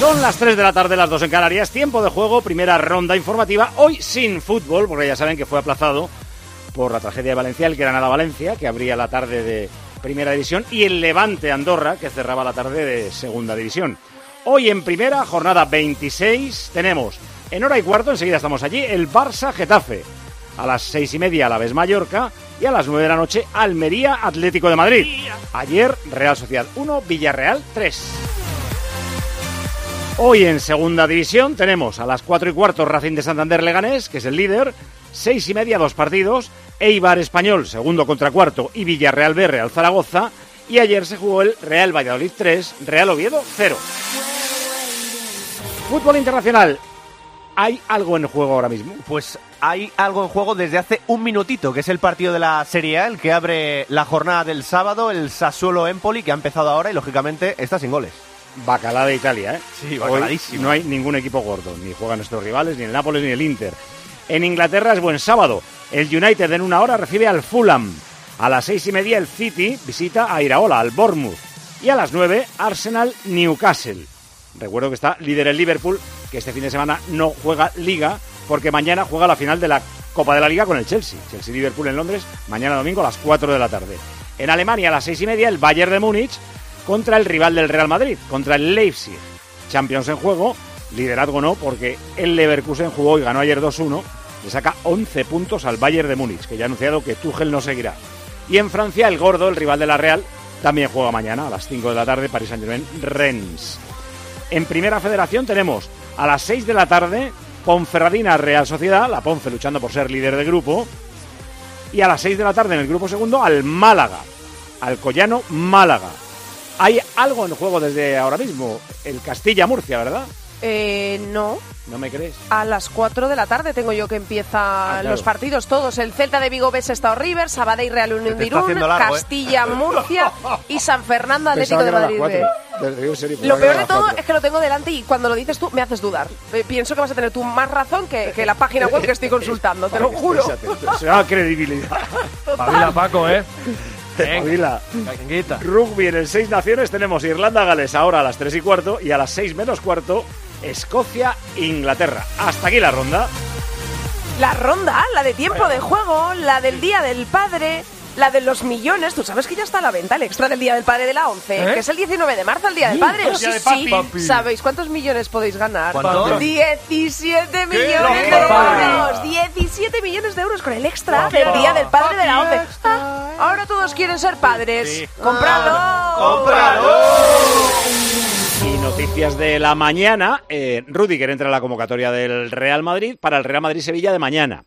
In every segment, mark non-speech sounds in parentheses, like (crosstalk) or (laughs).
Son las 3 de la tarde, las 2 en Canarias. Tiempo de juego, primera ronda informativa. Hoy sin fútbol, porque ya saben que fue aplazado por la tragedia de Valencia, el Granada-Valencia, que abría la tarde de primera división, y el Levante-Andorra, que cerraba la tarde de segunda división. Hoy en primera, jornada 26, tenemos en hora y cuarto, enseguida estamos allí, el Barça-Getafe. A las seis y media, la vez Mallorca. Y a las 9 de la noche, Almería Atlético de Madrid. Ayer, Real Sociedad 1, Villarreal 3. Hoy en segunda división tenemos a las 4 y cuarto Racing de Santander Leganés, que es el líder, seis y media dos partidos, Eibar Español segundo contra cuarto y Villarreal B Real Zaragoza, y ayer se jugó el Real Valladolid 3, Real Oviedo 0. Fútbol internacional, ¿hay algo en juego ahora mismo? Pues hay algo en juego desde hace un minutito, que es el partido de la Serie A, el que abre la jornada del sábado, el Sassuolo Empoli, que ha empezado ahora y lógicamente está sin goles. Bacalá de Italia, ¿eh? Sí, Hoy bacaladísimo. no hay ningún equipo gordo, ni juegan nuestros rivales, ni el Nápoles ni el Inter. En Inglaterra es buen sábado. El United en una hora recibe al Fulham. A las seis y media el City visita a Iraola, al Bournemouth. Y a las nueve Arsenal Newcastle. Recuerdo que está líder el Liverpool, que este fin de semana no juega Liga, porque mañana juega la final de la Copa de la Liga con el Chelsea. Chelsea-Liverpool en Londres, mañana domingo a las 4 de la tarde. En Alemania a las seis y media el Bayern de Múnich contra el rival del Real Madrid, contra el Leipzig. Champions en juego, liderazgo no, porque el Leverkusen jugó y ganó ayer 2-1, le saca 11 puntos al Bayern de Múnich, que ya ha anunciado que Tuchel no seguirá. Y en Francia, el gordo, el rival de la Real, también juega mañana a las 5 de la tarde, Paris Saint-Germain, Rennes. En Primera Federación tenemos a las 6 de la tarde Ponferradina Real Sociedad, la Ponfe luchando por ser líder de grupo, y a las 6 de la tarde en el grupo segundo al Málaga, al Collano Málaga. Hay algo en juego desde ahora mismo, el Castilla-Murcia, ¿verdad? Eh, no, ¿No me crees? a las 4 de la tarde tengo yo que empiezan Ah, claro. los partidos todos. El Celta de Vigo ves Estado River, Sabadell Real Unión de Irún, ¿eh? Castilla (laughs) Murcia y San Fernando Atlético de Madrid. Lo peor de todo es que lo tengo delante y cuando lo dices tú me haces dudar. Eh, Pienso que vas a tener tú más razón que, que la página web que estoy consultando, te lo (laughs) juro. Se llama (laughs) credibilidad. Pabila Paco, ¿eh? Cañita. Rugby en el Seis Naciones tenemos Irlanda-Gales ahora a las 3 y cuarto y a las 6 menos cuarto Escocia-Inglaterra. Hasta aquí la ronda. La ronda, la de tiempo de juego, la del Día del Padre, la de los millones. Tú sabes que ya está a la venta el extra del Día del Padre de la 11, ¿Eh? que es el 19 de marzo, el Día del Padre. el Sí, Día de sí. papi. ¿Sabéis cuántos millones podéis ganar? ¿Cuántos? 17 millones de euros. 17 millones de euros con el extra del Día del Padre de la 11. Ah, ahora todos quieren ser padres. ¡Cómpralo! Y noticias de la mañana. Eh, Rudiger entra a la convocatoria del Real Madrid para el Real Madrid-Sevilla de mañana.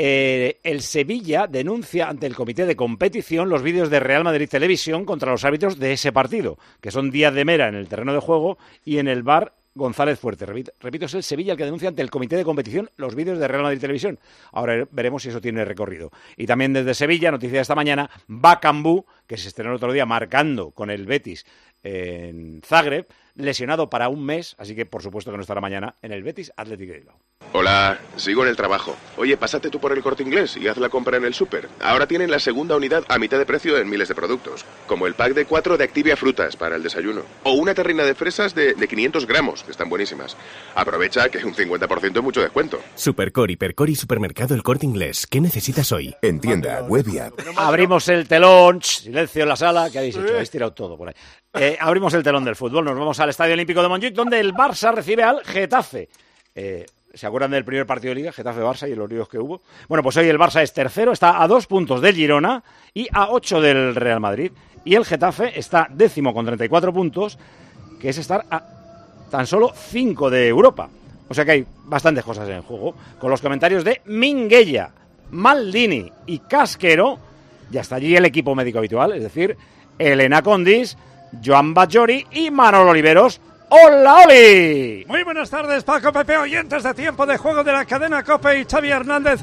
Eh, el Sevilla denuncia ante el comité de competición los vídeos de Real Madrid Televisión contra los árbitros de ese partido, que son Díaz de Mera en el terreno de juego y en el bar González Fuerte. Repito, es el Sevilla el que denuncia ante el comité de competición los vídeos de Real Madrid Televisión. Ahora veremos si eso tiene recorrido. Y también desde Sevilla, noticia de esta mañana, Bacambú, que se estrenó el otro día marcando con el Betis en Zagreb, lesionado para un mes, así que por supuesto que no estará mañana en el Betis de Bilbao. Hola, sigo en el trabajo. Oye, pásate tú por el corte inglés y haz la compra en el súper. Ahora tienen la segunda unidad a mitad de precio en miles de productos. Como el pack de 4 de Activia Frutas para el desayuno. O una terrina de fresas de, de 500 gramos, que están buenísimas. Aprovecha que un 50% es mucho descuento. Supercor, Hipercor y Supermercado El Corte Inglés. ¿Qué necesitas hoy? En tienda, web y app. Abrimos el telón, silencio en la sala, ¿qué habéis hecho? Habéis tirado todo por ahí. Eh, abrimos el telón del fútbol, nos vamos al Estadio Olímpico de Montjuic, donde el Barça recibe al Getafe. Eh, ¿Se acuerdan del primer partido de Liga, Getafe-Barça y los líos que hubo? Bueno, pues hoy el Barça es tercero, está a dos puntos del Girona y a ocho del Real Madrid. Y el Getafe está décimo con 34 puntos, que es estar a tan solo cinco de Europa. O sea que hay bastantes cosas en juego. Con los comentarios de Minguella, Maldini y Casquero, ya está allí el equipo médico habitual, es decir, Elena Condis, Joan Bajori y Manolo Oliveros, ¡Hola, Oli! Muy buenas tardes, Paco Pepe, oyentes de tiempo de juego de la cadena Cope y Xavi Hernández.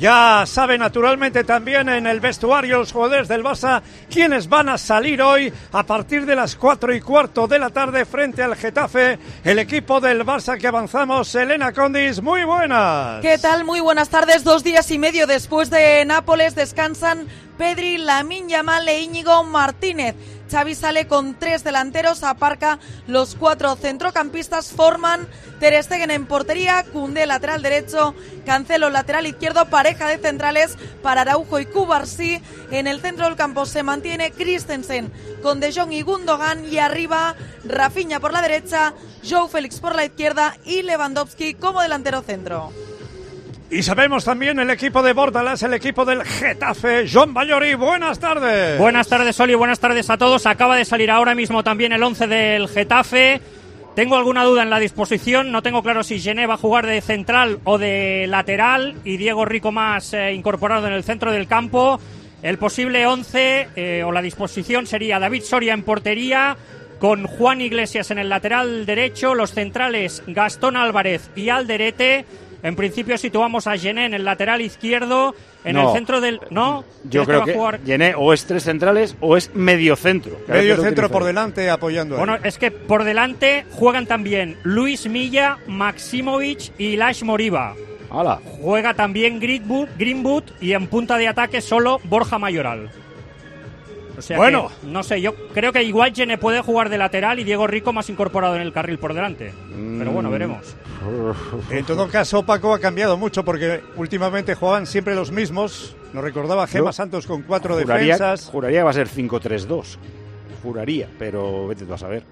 Ya sabe naturalmente también en el vestuario los jugadores del Barça quienes van a salir hoy a partir de las cuatro y cuarto de la tarde frente al Getafe, el equipo del Barça que avanzamos. Elena Condis, muy buenas. ¿Qué tal? Muy buenas tardes. Dos días y medio después de Nápoles descansan Pedri, Lamin Yamal e Íñigo Martínez. Xavi sale con tres delanteros, aparca los cuatro centrocampistas, forman Ter Stegen en portería, Cundé lateral derecho, Cancelo lateral izquierdo, pareja de centrales para Araujo y Cubarsí. En el centro del campo se mantiene Christensen con De Jong y Gundogan y arriba Rafinha por la derecha, Joe Félix por la izquierda y Lewandowski como delantero centro. Y sabemos también el equipo de Bordalas, el equipo del Getafe. John Bayori, buenas tardes. Buenas tardes, Oli, buenas tardes a todos. Acaba de salir ahora mismo también el 11 del Getafe. Tengo alguna duda en la disposición, no tengo claro si Gené va a jugar de central o de lateral y Diego Rico más eh, incorporado en el centro del campo. El posible 11 eh, o la disposición sería David Soria en portería, con Juan Iglesias en el lateral derecho, los centrales Gastón Álvarez y Alderete. En principio situamos a Gené en el lateral izquierdo, en No. el centro del... ¿No? Yo ¿Crees creo que jugar? O es tres centrales o es medio centro. Medio centro por delante apoyando. ahí. Bueno, es que por delante juegan también Luis Milla, Maximovic y Lash Moriba. Juega también Greenwood, Greenwood y en punta de ataque solo Borja Mayoral. O sea Bueno. que, no sé, yo creo que igual Gene puede jugar de lateral y Diego Rico más incorporado en el carril por delante. Pero Mm. bueno, veremos. En todo caso, Paco ha cambiado mucho porque últimamente jugaban siempre los mismos. Nos recordaba Gema Santos con cuatro Juraría, defensas. juraría que va a ser 5-3-2. Juraría, pero vete tú a saber.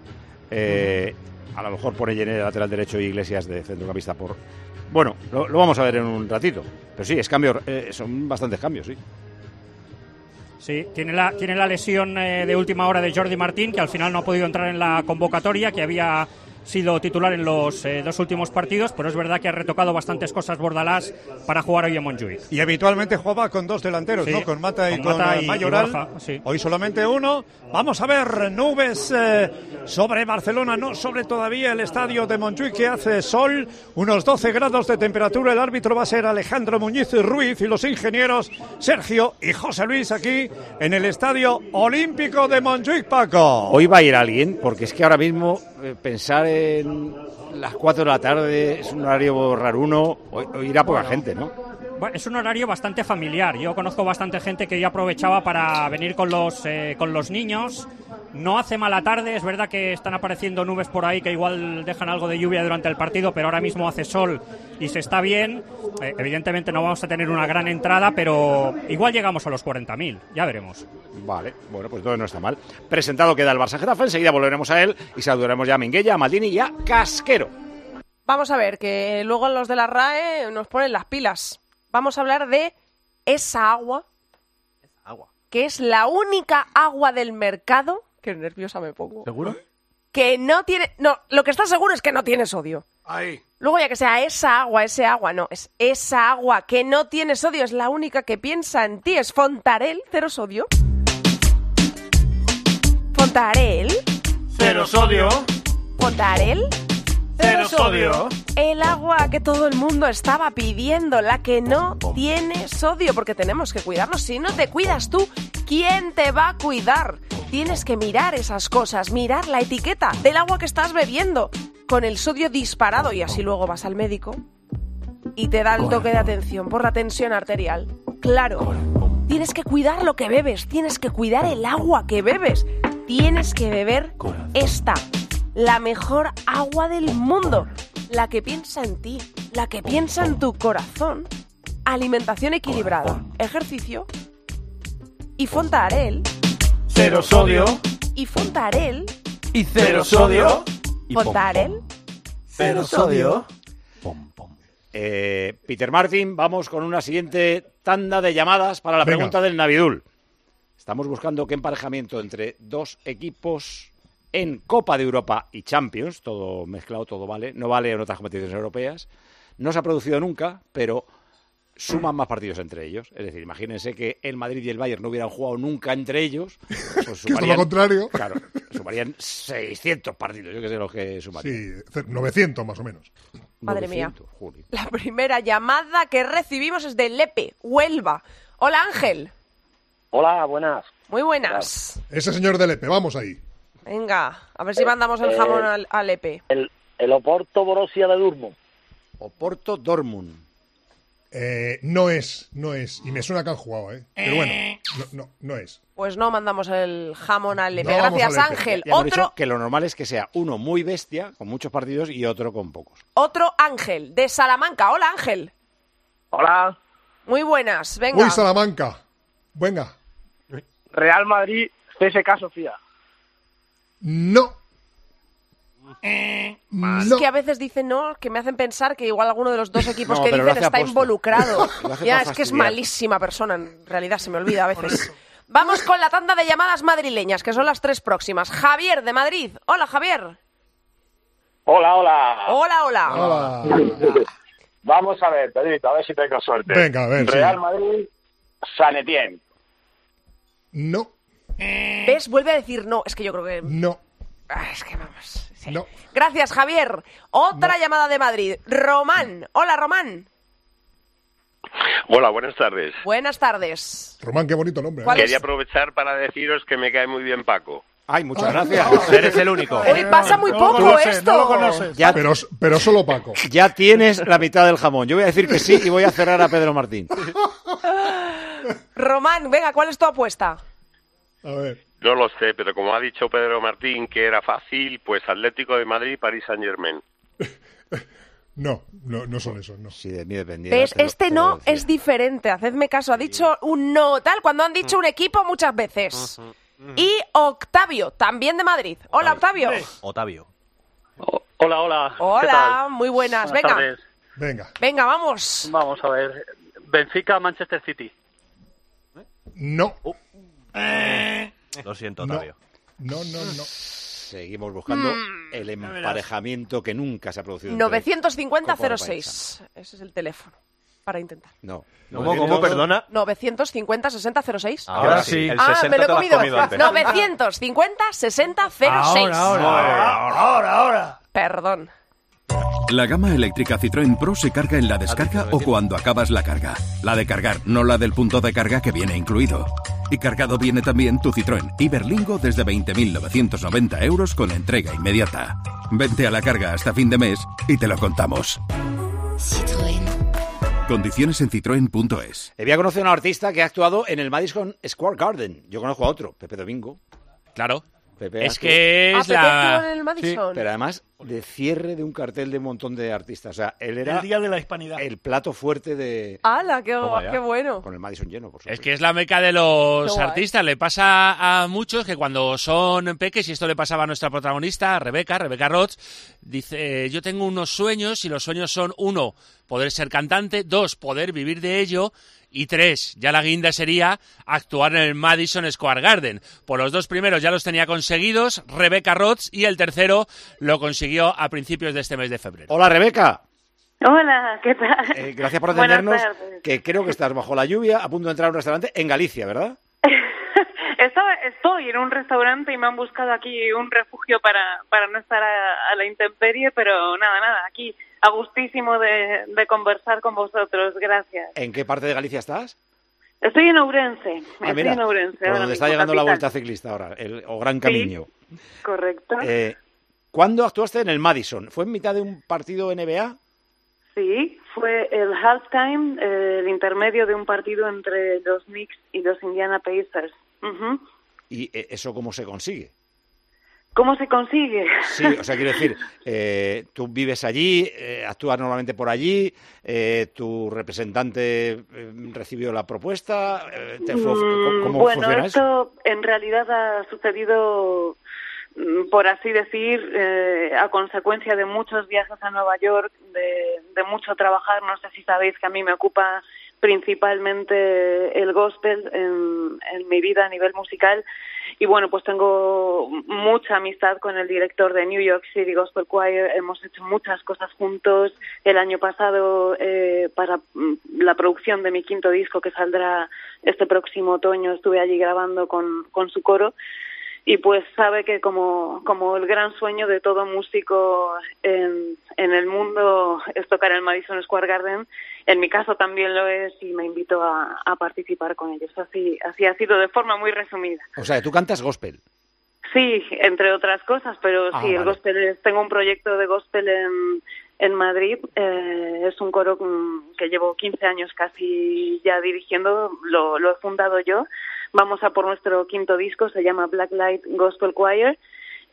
Eh, a lo mejor pone Llené de lateral derecho y Iglesias de centrocampista por... Bueno, lo, lo vamos a ver en un ratito. Pero sí, es cambio, eh, son bastantes cambios, sí. Sí, tiene la, tiene la lesión eh, de última hora de Jordi Martín, que al final no ha podido entrar en la convocatoria, que había sido titular en los eh, dos últimos partidos, pero es verdad que ha retocado bastantes cosas Bordalás para jugar hoy en Montjuic. Y habitualmente jugaba con dos delanteros, Sí, ¿no? Con Mata y con con, Mata eh, y- y Mayoral. Borja, sí. Hoy solamente uno. Vamos a ver nubes eh, sobre Barcelona, no sobre todavía el estadio de Montjuic que hace sol, unos 12 grados de temperatura. El árbitro va a ser Alejandro Muñiz Ruiz y los ingenieros Sergio y José Luis aquí en el estadio olímpico de Montjuic, Paco. Hoy va a ir alguien, porque es que ahora mismo eh, pensar en las 4 de la tarde es un horario raruno. Hoy, hoy irá poca gente, ¿no? Bueno, es un horario bastante familiar. Yo conozco bastante gente que ya aprovechaba para venir con los, eh, con los niños. No hace mala tarde, es verdad que están apareciendo nubes por ahí que igual dejan algo de lluvia durante el partido, pero ahora mismo hace sol y se está bien. Eh, evidentemente no vamos a tener una gran entrada, pero igual llegamos a los 40.000, ya veremos. Vale, bueno, pues todo no está mal. Presentado queda el Barça Getafe, enseguida volveremos a él y saludaremos ya a Minguella, a Maldini y a Casquero. Vamos a ver, que luego los de la RAE nos ponen las pilas. Vamos a hablar de esa agua, Agua. que es la única agua del mercado. Qué nerviosa me pongo. ¿Seguro? Que no tiene. No, lo que está seguro es que no tiene sodio. Ahí. Luego ya que sea esa agua, ese agua, no, es esa agua que no tiene sodio, es la única que piensa en ti, es Fontarel, cero sodio. Fontarel, Cero sodio. Fontarel, Cero sodio. el agua que todo el mundo estaba pidiendo, la que no tiene sodio, porque tenemos que cuidarnos. Si no te cuidas tú, ¿quién te va a cuidar? Tienes que mirar esas cosas, mirar la etiqueta del agua que estás bebiendo, con el sodio disparado y así luego vas al médico y te da el toque de atención por la tensión arterial. Claro, tienes que cuidar lo que bebes, tienes que cuidar el agua que bebes, tienes que beber esta, la mejor agua del mundo, la que piensa en ti, la que piensa en tu corazón. Alimentación equilibrada, ejercicio y Fontarel, Cero sodio. y Fontarel, Y Cero sodio. Fontarel. Cero sodio. Eh, Peter Martin, vamos con una siguiente tanda de llamadas para la Venga. pregunta del Navidul. Estamos buscando qué emparejamiento entre dos equipos en Copa de Europa y Champions, todo mezclado, todo vale, no vale en otras competiciones europeas. No se ha producido nunca, pero suman más partidos entre ellos. Es decir, imagínense que el Madrid y el Bayern no hubieran jugado nunca entre ellos. (laughs) Pues Que es sumarían, lo contrario. Claro, sumarían 600 partidos, yo que sé los que sumarían. Sí, 900 más o menos. Madre mía. 900, Juli. La primera llamada que recibimos es de Lepe, Huelva. Hola Ángel. Hola, buenas. Muy buenas. Ese señor de Lepe, vamos ahí. Venga, a ver si mandamos el jamón Eh, al, a Lepe. El, el Oporto Borussia de Dortmund. Oporto Dortmund. Eh, no es, no es. Y me suena que han jugado, ¿eh? Pero bueno, no, no, no es. Pues no mandamos el jamón al Lepe. No Gracias al Lepe. Ángel. Ya hemos Otro, dicho que lo normal es que sea uno muy bestia, con muchos partidos, y otro con pocos. otro Ángel de Salamanca. Hola Ángel. Hola. Muy buenas. Venga. Uy, Salamanca. Venga. Real Madrid, CSK Sofía. No. Es No. que a veces dicen no, que me hacen pensar que igual alguno de los dos (laughs) equipos No, que dicen está involucrado. (laughs) Ya, es que es malísima persona, en realidad se me olvida a veces. Vamos con la tanda de llamadas madrileñas, que son las tres próximas. Javier de Madrid. Hola, Javier. Hola, hola. Hola, hola. Hola. (laughs) Vamos a ver, Pedrito, a ver si tengo suerte. Venga, a ver, Real sí. Madrid, San Etienne. No. ¿Ves? Vuelve a decir no. Es que yo creo que... No. Ah, es que vamos. sí. No. Gracias, Javier. Otra llamada de Madrid. Román. Hola, Román. Hola, buenas tardes. Buenas tardes. Román, qué bonito nombre. ¿eh? ¿Cuál Quería es? aprovechar para deciros que me cae muy bien Paco. Ay, muchas gracias. Eres el único. Hoy pasa muy No lo poco conoces, esto. no lo conoces. Ya, Pero, pero solo Paco. ya tienes la mitad del jamón. Yo voy a decir que sí y voy a cerrar a Pedro Martín. Román, venga, ¿cuál es tu apuesta? A ver. No lo sé, pero como ha dicho Pedro Martín que era fácil, pues Atlético de Madrid, París Saint Germain. (laughs) No, no, no son esos, no. Si de mí dependiera. ¿Ves? te lo- Este te no es diferente. Hacedme caso. Ha dicho un no tal cuando han dicho un equipo muchas veces. Y Octavio, también de Madrid. Hola, Octavio. Otavio. Hola, hola. Hola, muy buenas. Venga, Venga. venga, vamos. Vamos a ver. Benfica, Manchester City. No. Lo siento, No. Otavio. No, no, no. Seguimos buscando el emparejamiento que nunca se ha producido. entre- 950-06. Ese es el teléfono para intentar. No. ¿Cómo, cómo, perdona? 950-60-06. Ahora sí. El Ah, 60 me lo he te lo has comido. comido antes. 950-60-06. Ahora, ahora, ahora, ahora. Perdón. La gama eléctrica Citroën Pro se carga en la descarga o cuando acabas la carga. La de cargar, no la del punto de carga que viene incluido. Y cargado viene también tu Citroën Iberlingo desde 20.990 euros con entrega inmediata. Vente a la carga hasta fin de mes y te lo contamos. Condiciones en citroen.es. Había conocido a un artista que ha actuado en el Madison Square Garden. Yo conozco a otro, Pepe Domingo. Claro. Pepe Es que Ah, es la... en el Madison. Pero además de cierre de un cartel de un montón de artistas. O sea, él era El día de la hispanidad. el plato fuerte de... ¡Hala, qué, bueno! Con el Madison lleno, por supuesto. Es que es la meca de los Qué guay. artistas. Le pasa a muchos que cuando son peques, y esto le pasaba a nuestra protagonista, Rebeca, Rebeca Roth, dice, yo tengo unos sueños y los sueños son, uno, poder ser cantante, dos, poder vivir de ello, y tres, ya la guinda sería actuar en el Madison Square Garden. Por los dos primeros ya los tenía conseguidos, Rebeca Roth, y el tercero lo consiguió a principios de este mes de febrero. Hola, Rebeca. Hola, ¿qué tal? Eh, gracias por atendernos. Que creo que estás bajo la lluvia, a punto de entrar a un restaurante en Galicia, ¿verdad? (laughs) Estaba, estoy en un restaurante y me han buscado aquí un refugio para, para no estar a, a la intemperie, pero nada, nada, aquí a gustísimo de, de conversar con vosotros, gracias. ¿En qué parte de Galicia estás? Estoy en Ourense, Ah, estoy mira, en Ourense. por donde está llegando la. Vuelta Ciclista ahora, el, o Gran Camino. Correcto. Eh, ¿Cuándo actuaste en el Madison? ¿Fue en mitad de un partido NBA? Sí, fue el halftime, eh, el intermedio de un partido entre los Knicks y los Indiana Pacers. Ujú. ¿Y eh, eso cómo se consigue? ¿Cómo se consigue? Sí, o sea, quiero decir, eh, tú vives allí, eh, actúas normalmente por allí, eh, tu representante recibió la propuesta, eh, te fue- ¿cómo, cómo Mm, bueno, funciona eso? esto en realidad ha sucedido, mm, por así decir, a consecuencia de muchos viajes a Nueva York, de, de mucho trabajar. No sé si sabéis que a mí me ocupa principalmente el gospel en, mi vida a nivel musical. Y bueno, pues tengo mucha amistad con el director de New York City Gospel Choir, hemos hecho muchas cosas juntos. El año pasado, eh, para mm, la producción de mi quinto disco que saldrá este próximo otoño, estuve allí grabando con, con su coro y pues sabe que como, como el gran sueño de todo músico en, en el mundo es tocar el Madison Square Garden, en mi caso también lo es y me invito a, a participar con ellos. Así, así ha sido de forma muy resumida. O sea, tú cantas gospel. Sí, entre otras cosas, pero Ah, sí, el gospel es- tengo un proyecto de gospel en, en Madrid, eh, es un coro que llevo 15 años casi ya dirigiendo, lo, lo he fundado yo. Vamos a por nuestro quinto disco, se llama Blacklight Gospel Choir.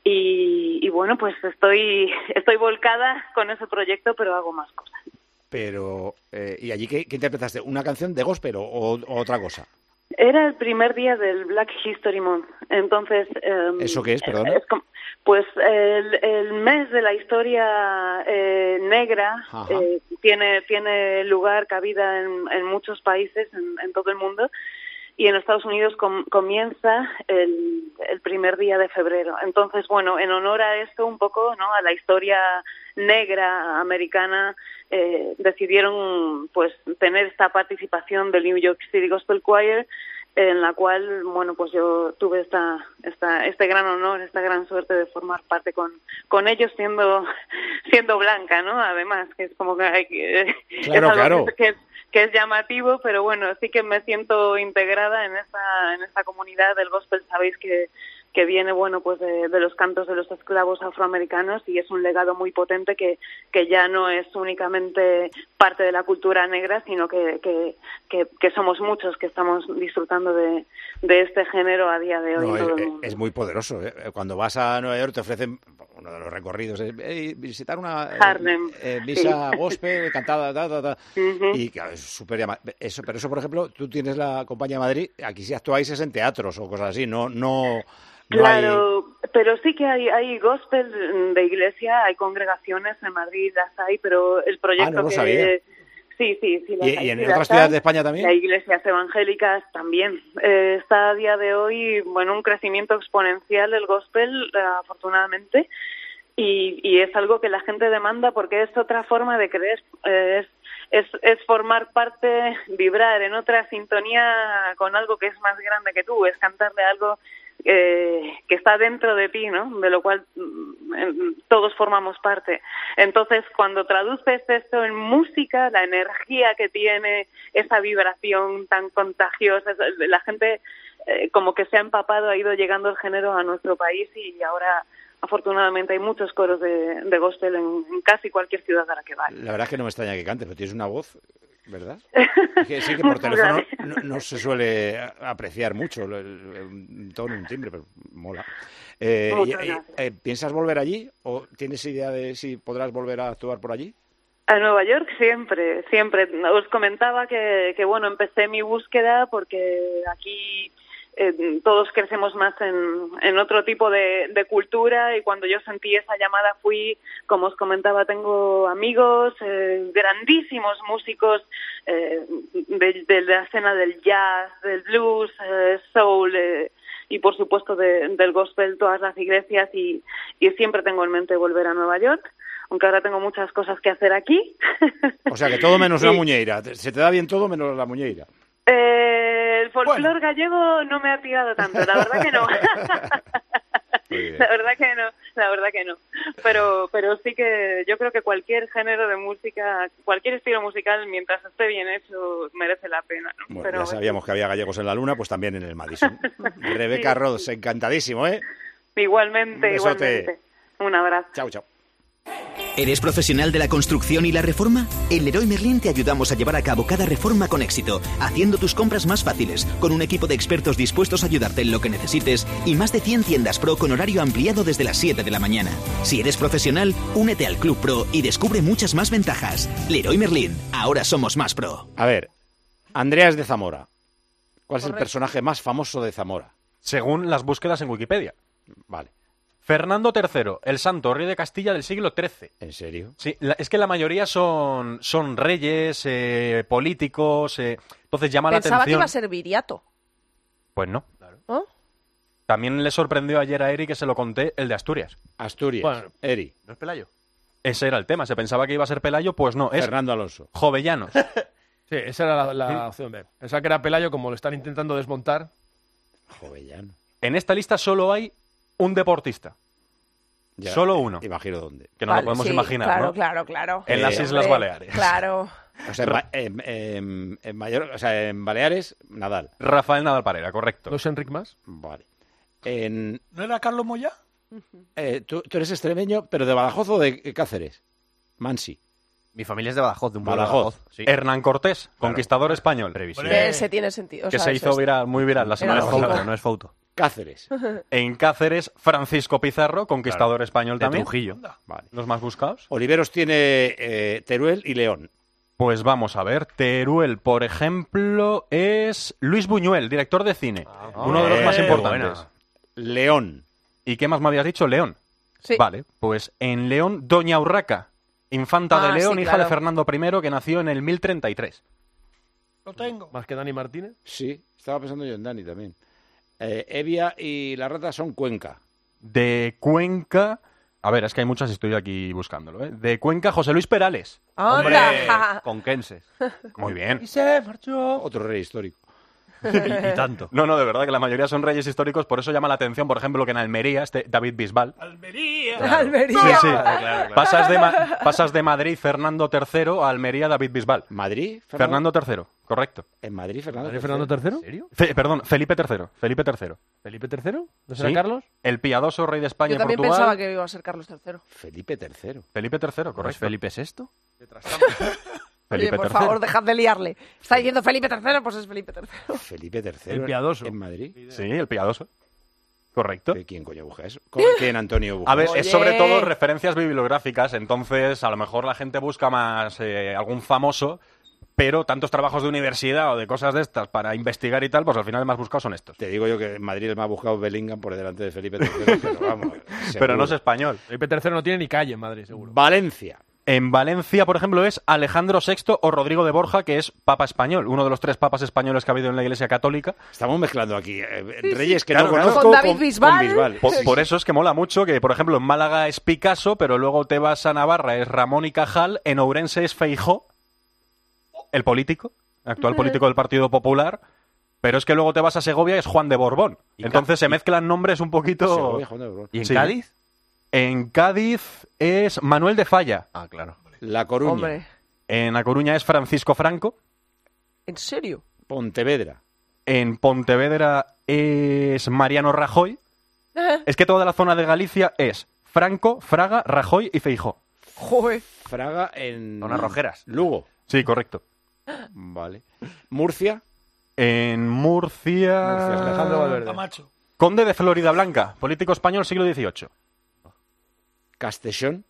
Y, y bueno, pues estoy, (laughs) estoy volcada con ese proyecto, pero hago más cosas. Pero, eh, ¿y allí qué, qué interpretaste? ¿Una canción de gospel o, otra cosa? Era el primer día del Black History Month, entonces... em, ¿Eso qué es, como- pues el, el mes de la historia eh, negra eh, tiene, tiene lugar, cabida en, en muchos países, en, en todo el mundo, y en Estados Unidos com- comienza el, el primer día de febrero. Entonces, bueno, en honor a esto un poco, ¿no? A la historia negra americana, eh, decidieron pues tener esta participación del New York City Gospel Choir en la cual, bueno, pues yo tuve esta, esta, este gran honor, esta gran suerte de formar parte con, con ellos siendo, (laughs) siendo blanca, ¿no? Además, que es como que hay que, (laughs) Claro, es claro. que es- que es llamativo, pero bueno, sí que me siento integrada en esta, en esta comunidad del gospel. Sabéis que, que viene, bueno, pues de, de los cantos de los esclavos afroamericanos y es un legado muy potente que, que ya no es únicamente parte de la cultura negra, sino que, que, que, que somos muchos que estamos disfrutando de, de este género a día de hoy No, en es, todo el es- mundo. es muy poderoso. ¿eh? Cuando vas a Nueva York te ofrecen uno de los recorridos, es, "Ey, visitar una eh, eh, misa sí. gospel (laughs) cantada, ta, ta, ta". Ujú. y claro, es súper eso, pero eso, por ejemplo, tú tienes la compañía de Madrid, aquí si actuáis es en teatros o cosas así, no, no, no hay- Claro, pero sí que hay, hay gospel de iglesia, hay congregaciones en Madrid, las hay, pero el proyecto Ah, no lo que... sabía. Sí, sí, sí. las ¿Y- hay, y en otras las ciudades de España también? Hay iglesias evangélicas también. Eh, está a día de hoy, bueno, un crecimiento exponencial del gospel, eh, afortunadamente, y, y es algo que la gente demanda porque es otra forma de creer, eh, es, es, es formar parte, vibrar en otra sintonía con algo que es más grande que tú, es cantarle algo eh, que está dentro de ti, ¿no? De lo cual mm, todos formamos parte. Entonces, cuando traduces esto en música, la energía que tiene, esa vibración tan contagiosa, la gente eh, como que se ha empapado, ha ido llegando el género a nuestro país y ahora afortunadamente hay muchos coros de, de gospel en, en casi cualquier ciudad a la que vayas. La verdad es que no me extraña que cante, pero tienes una voz, ¿verdad? (laughs) Que sí, que por teléfono no, no se suele apreciar mucho el, el- un tono, un timbre, pero mola. Eh, gracias. eh, ¿Piensas volver allí o tienes idea de si podrás volver a actuar por allí? A Nueva York siempre, siempre. Os comentaba que, que bueno, empecé mi búsqueda porque aquí eh, todos crecemos más en, en otro tipo de, de cultura y cuando yo sentí esa llamada fui, como os comentaba, tengo amigos, eh, grandísimos músicos eh, de, de la escena del jazz, del blues, eh, soul. eh, y por supuesto de- del gospel todas las iglesias y, y siempre tengo en mente volver a Nueva York aunque ahora tengo muchas cosas que hacer aquí. O sea, que todo menos la (laughs) muñeira. Se te da bien todo menos la muñeira. Eh, el folclore gallego no me ha tirado tanto, la verdad que no. (laughs) (laughs) la verdad que no, la verdad que no. Pero, pero sí que yo creo que cualquier género de música, cualquier estilo musical, mientras esté bien hecho, merece la pena. ¿no? Bueno, pero ya sabíamos que había gallegos en la luna, pues también en el Madison. (laughs) Rebeca Rods, encantadísimo, ¿eh? igualmente, Un igualmente. Un abrazo. Chao, chao. ¿Eres profesional de la construcción y la reforma? En Leroy Merlin te ayudamos a llevar a cabo cada reforma con éxito, haciendo tus compras más fáciles, con un equipo de expertos dispuestos a ayudarte en lo que necesites y más de 100 tiendas Pro con horario ampliado desde las 7 de la mañana. Si eres profesional, únete al Club Pro y descubre muchas más ventajas. Leroy Merlin, ahora somos más pro. A ver, Andrea es de Zamora. ¿Cuál es el personaje más famoso de Zamora? Según las búsquedas en Wikipedia. Vale. Fernando III, el santo rey de Castilla del siglo XIII. ¿En serio? Sí, la- es que la mayoría son, son reyes, eh, políticos, eh, entonces llama Pensaba la que iba atención. a ser viriato. Pues no. ¿Oh? También le sorprendió ayer a Eri que se lo conté el de Asturias. Asturias. Bueno, Eri. ¿No es Pelayo? Ese era el tema. Se pensaba que iba a ser Pelayo, pues no. Es Fernando Alonso. Jovellanos. (laughs) Sí, esa era la, la Sí. opción B. Pensaba que era Pelayo, como lo están intentando desmontar. Jovellano. En esta lista solo hay un deportista. Ya, solo eh, uno. Imagino dónde. Que no Vale, lo podemos sí, imaginar, Claro, ¿no? claro, claro. En las Islas Baleares. Claro. O sea, en, Mayor- o sea, en Baleares, Nadal. Rafael Nadal Parera, correcto. ¿No es Enric más? Vale. En, ¿No era Carlos Moya? eh, ¿tú, tú eres extremeño, pero de Badajoz o de Cáceres? Mansi. Mi familia es de Badajoz, de un Badajoz. Badajoz. Sí. Hernán Cortés, conquistador español. Ese tiene sentido. o Que sea, se hizo es- viral, muy viral la semana pasada. No es foto. Cáceres. (laughs) En Cáceres, Francisco Pizarro, conquistador español De también. Trujillo. Vale. Los más buscados. Oliveros tiene eh, Teruel y León. Pues vamos a ver. Teruel, por ejemplo, es Luis Buñuel, director de cine. uno de los más importantes. León. ¿Y qué más me habías dicho? León. Sí. Vale, pues en León, Doña Urraca, infanta Ah, de León, sí, hija claro. de Fernando I, que nació en el 1033. Lo tengo. Más que Dani Martínez. Sí, estaba pensando yo en Dani también. Eh, Evia y la rata son Cuenca. De Cuenca. A ver, es que hay muchas, estoy aquí buscándolo. ¿eh? De Cuenca, José Luis Perales. ¡Anda! (laughs) Conquenses. Muy bien. Y se marchó. Otro rey histórico. Y, (laughs) y tanto. No, no, de verdad que la mayoría son reyes históricos, por eso llama la atención, por ejemplo, que en Almería, este David Bisbal. Almería. Almería. Sí, sí. Claro, (laughs) claro. Pasas, de Ma- pasas de Madrid, Fernando III, a Almería, David Bisbal. ¿Madrid? Fernando III, correcto. ¿En Madrid, Fernando? ¿Dani Fernando III? ¿En serio? Fe- perdón, Felipe III. Felipe III. ¿Felipe III? ¿No será Sí. Carlos? El piadoso rey de España Yo y también Portugal. pensaba que iba a ser Carlos III. Felipe III. Felipe III, ¿No es correcto. Felipe VI? (laughs) Oye, Felipe por III. favor, dejad de liarle. Está diciendo Felipe III, pues es Felipe III. Felipe III. El piadoso. ¿En Madrid? Sí, el piadoso. Correcto. ¿Pero ¿Quién coño busca eso? ¿Cómo- (laughs) ¿Quién Antonio busca A ver, es Oye. sobre todo referencias bibliográficas, entonces a lo mejor la gente busca más eh, algún famoso, pero tantos trabajos de universidad o de cosas de estas para investigar y tal, pues al final el más buscados son estos. Te digo yo que en Madrid el más buscado es Bellingham por delante de Felipe III, (laughs) pero vamos. (laughs) Pero no es español. Felipe III no tiene ni calle en Madrid, seguro. Valencia. En Valencia, por ejemplo, es Alejandro VI o Rodrigo de Borja, que es papa español, uno de los tres papas españoles que ha habido en la Iglesia Católica. Estamos mezclando aquí eh, Sí, sí. reyes que Claro, no conozco Con David Bisbal. Por, Sí, por eso es que mola mucho que, por ejemplo, en Málaga es Picasso, pero luego te vas a Navarra, es Ramón y Cajal, en Ourense es Feijó, el político, actual político del Partido Popular, pero es que luego te vas a Segovia es Juan de Borbón. Y Entonces se mezclan nombres un poquito... Segovia, Juan de Borbón. ¿Y en Sí. Cádiz? En Cádiz es Manuel de Falla, Ah, claro. La Coruña. Hombre, en A Coruña es Francisco Franco, ¿en serio? Pontevedra. en Pontevedra es Mariano Rajoy. Es que toda la zona de Galicia es Franco, Fraga, Rajoy y Feijó. Joder. Fraga en... Zonas rojeras. Lugo. Sí, correcto. Vale. Murcia. En Murcia... Murcia, Alejandro Valverde. Camacho. Conde de Florida Blanca, político español siglo XVIII. Castellón.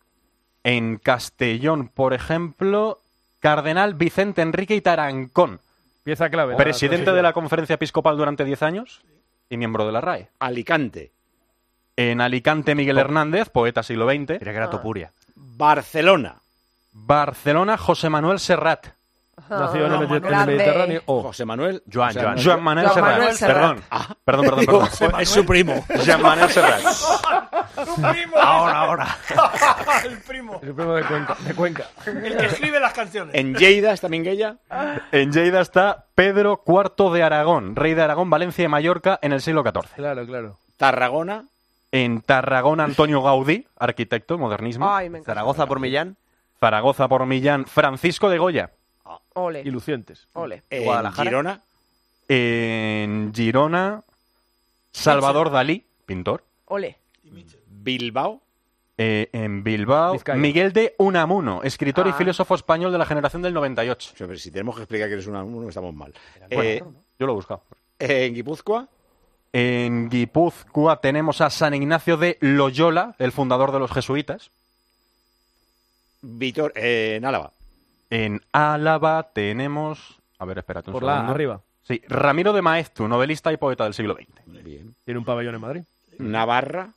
En Castellón, por ejemplo, Cardenal Vicente Enrique y Tarancón, Pieza clave. presidente Ah, de la Conferencia Episcopal durante 10 años y miembro de la RAE. Alicante. En Alicante, Miguel Hernández, poeta siglo XX. Que era Topuria. Barcelona. Barcelona, José Manuel Serrat. Nació en el, en el. Mediterráneo. Oh, José Manuel. Joan, Joan. Joan Manuel Joan Serrat. Manuel Serrat. Perdón. Ah. Perdón, perdón, perdón. Es su primo. (laughs) Jean Manuel Serrat. (laughs) ¡Tu primo! Ahora, ahora. (laughs) el primo. el primo de Cuenca. De Cuenca. El que escribe las canciones. En Lleida está Minguella. En Lleida está Pedro IV de Aragón, rey de Aragón, Valencia y Mallorca en el siglo XIV. Claro, claro. Tarragona. En Tarragona, Antonio Gaudí, arquitecto, modernismo. Ay, me. Zaragoza por Millán. Zaragoza por Millán, Francisco de Goya. Ole, Y lucientes. ole. En Guadalajara. Girona. En Girona, Salvador Dalí, pintor. Ole. Bilbao. Eh, en Bilbao, Vizcaya. Miguel de Unamuno, escritor y Ah. filósofo español de la generación del 98. O sea, pero si tenemos que explicar que eres un uno, estamos mal. Bueno, Eh, yo lo he buscado. en Guipúzcoa. En Guipúzcoa tenemos a San Ignacio de Loyola, el fundador de los jesuitas. Vitor, eh, en Álava. En Álava tenemos... A ver, espérate un Por la segundo. arriba. Sí, Ramiro de Maeztu, novelista y poeta del siglo XX. Bien. Tiene un pabellón en Madrid. Navarra.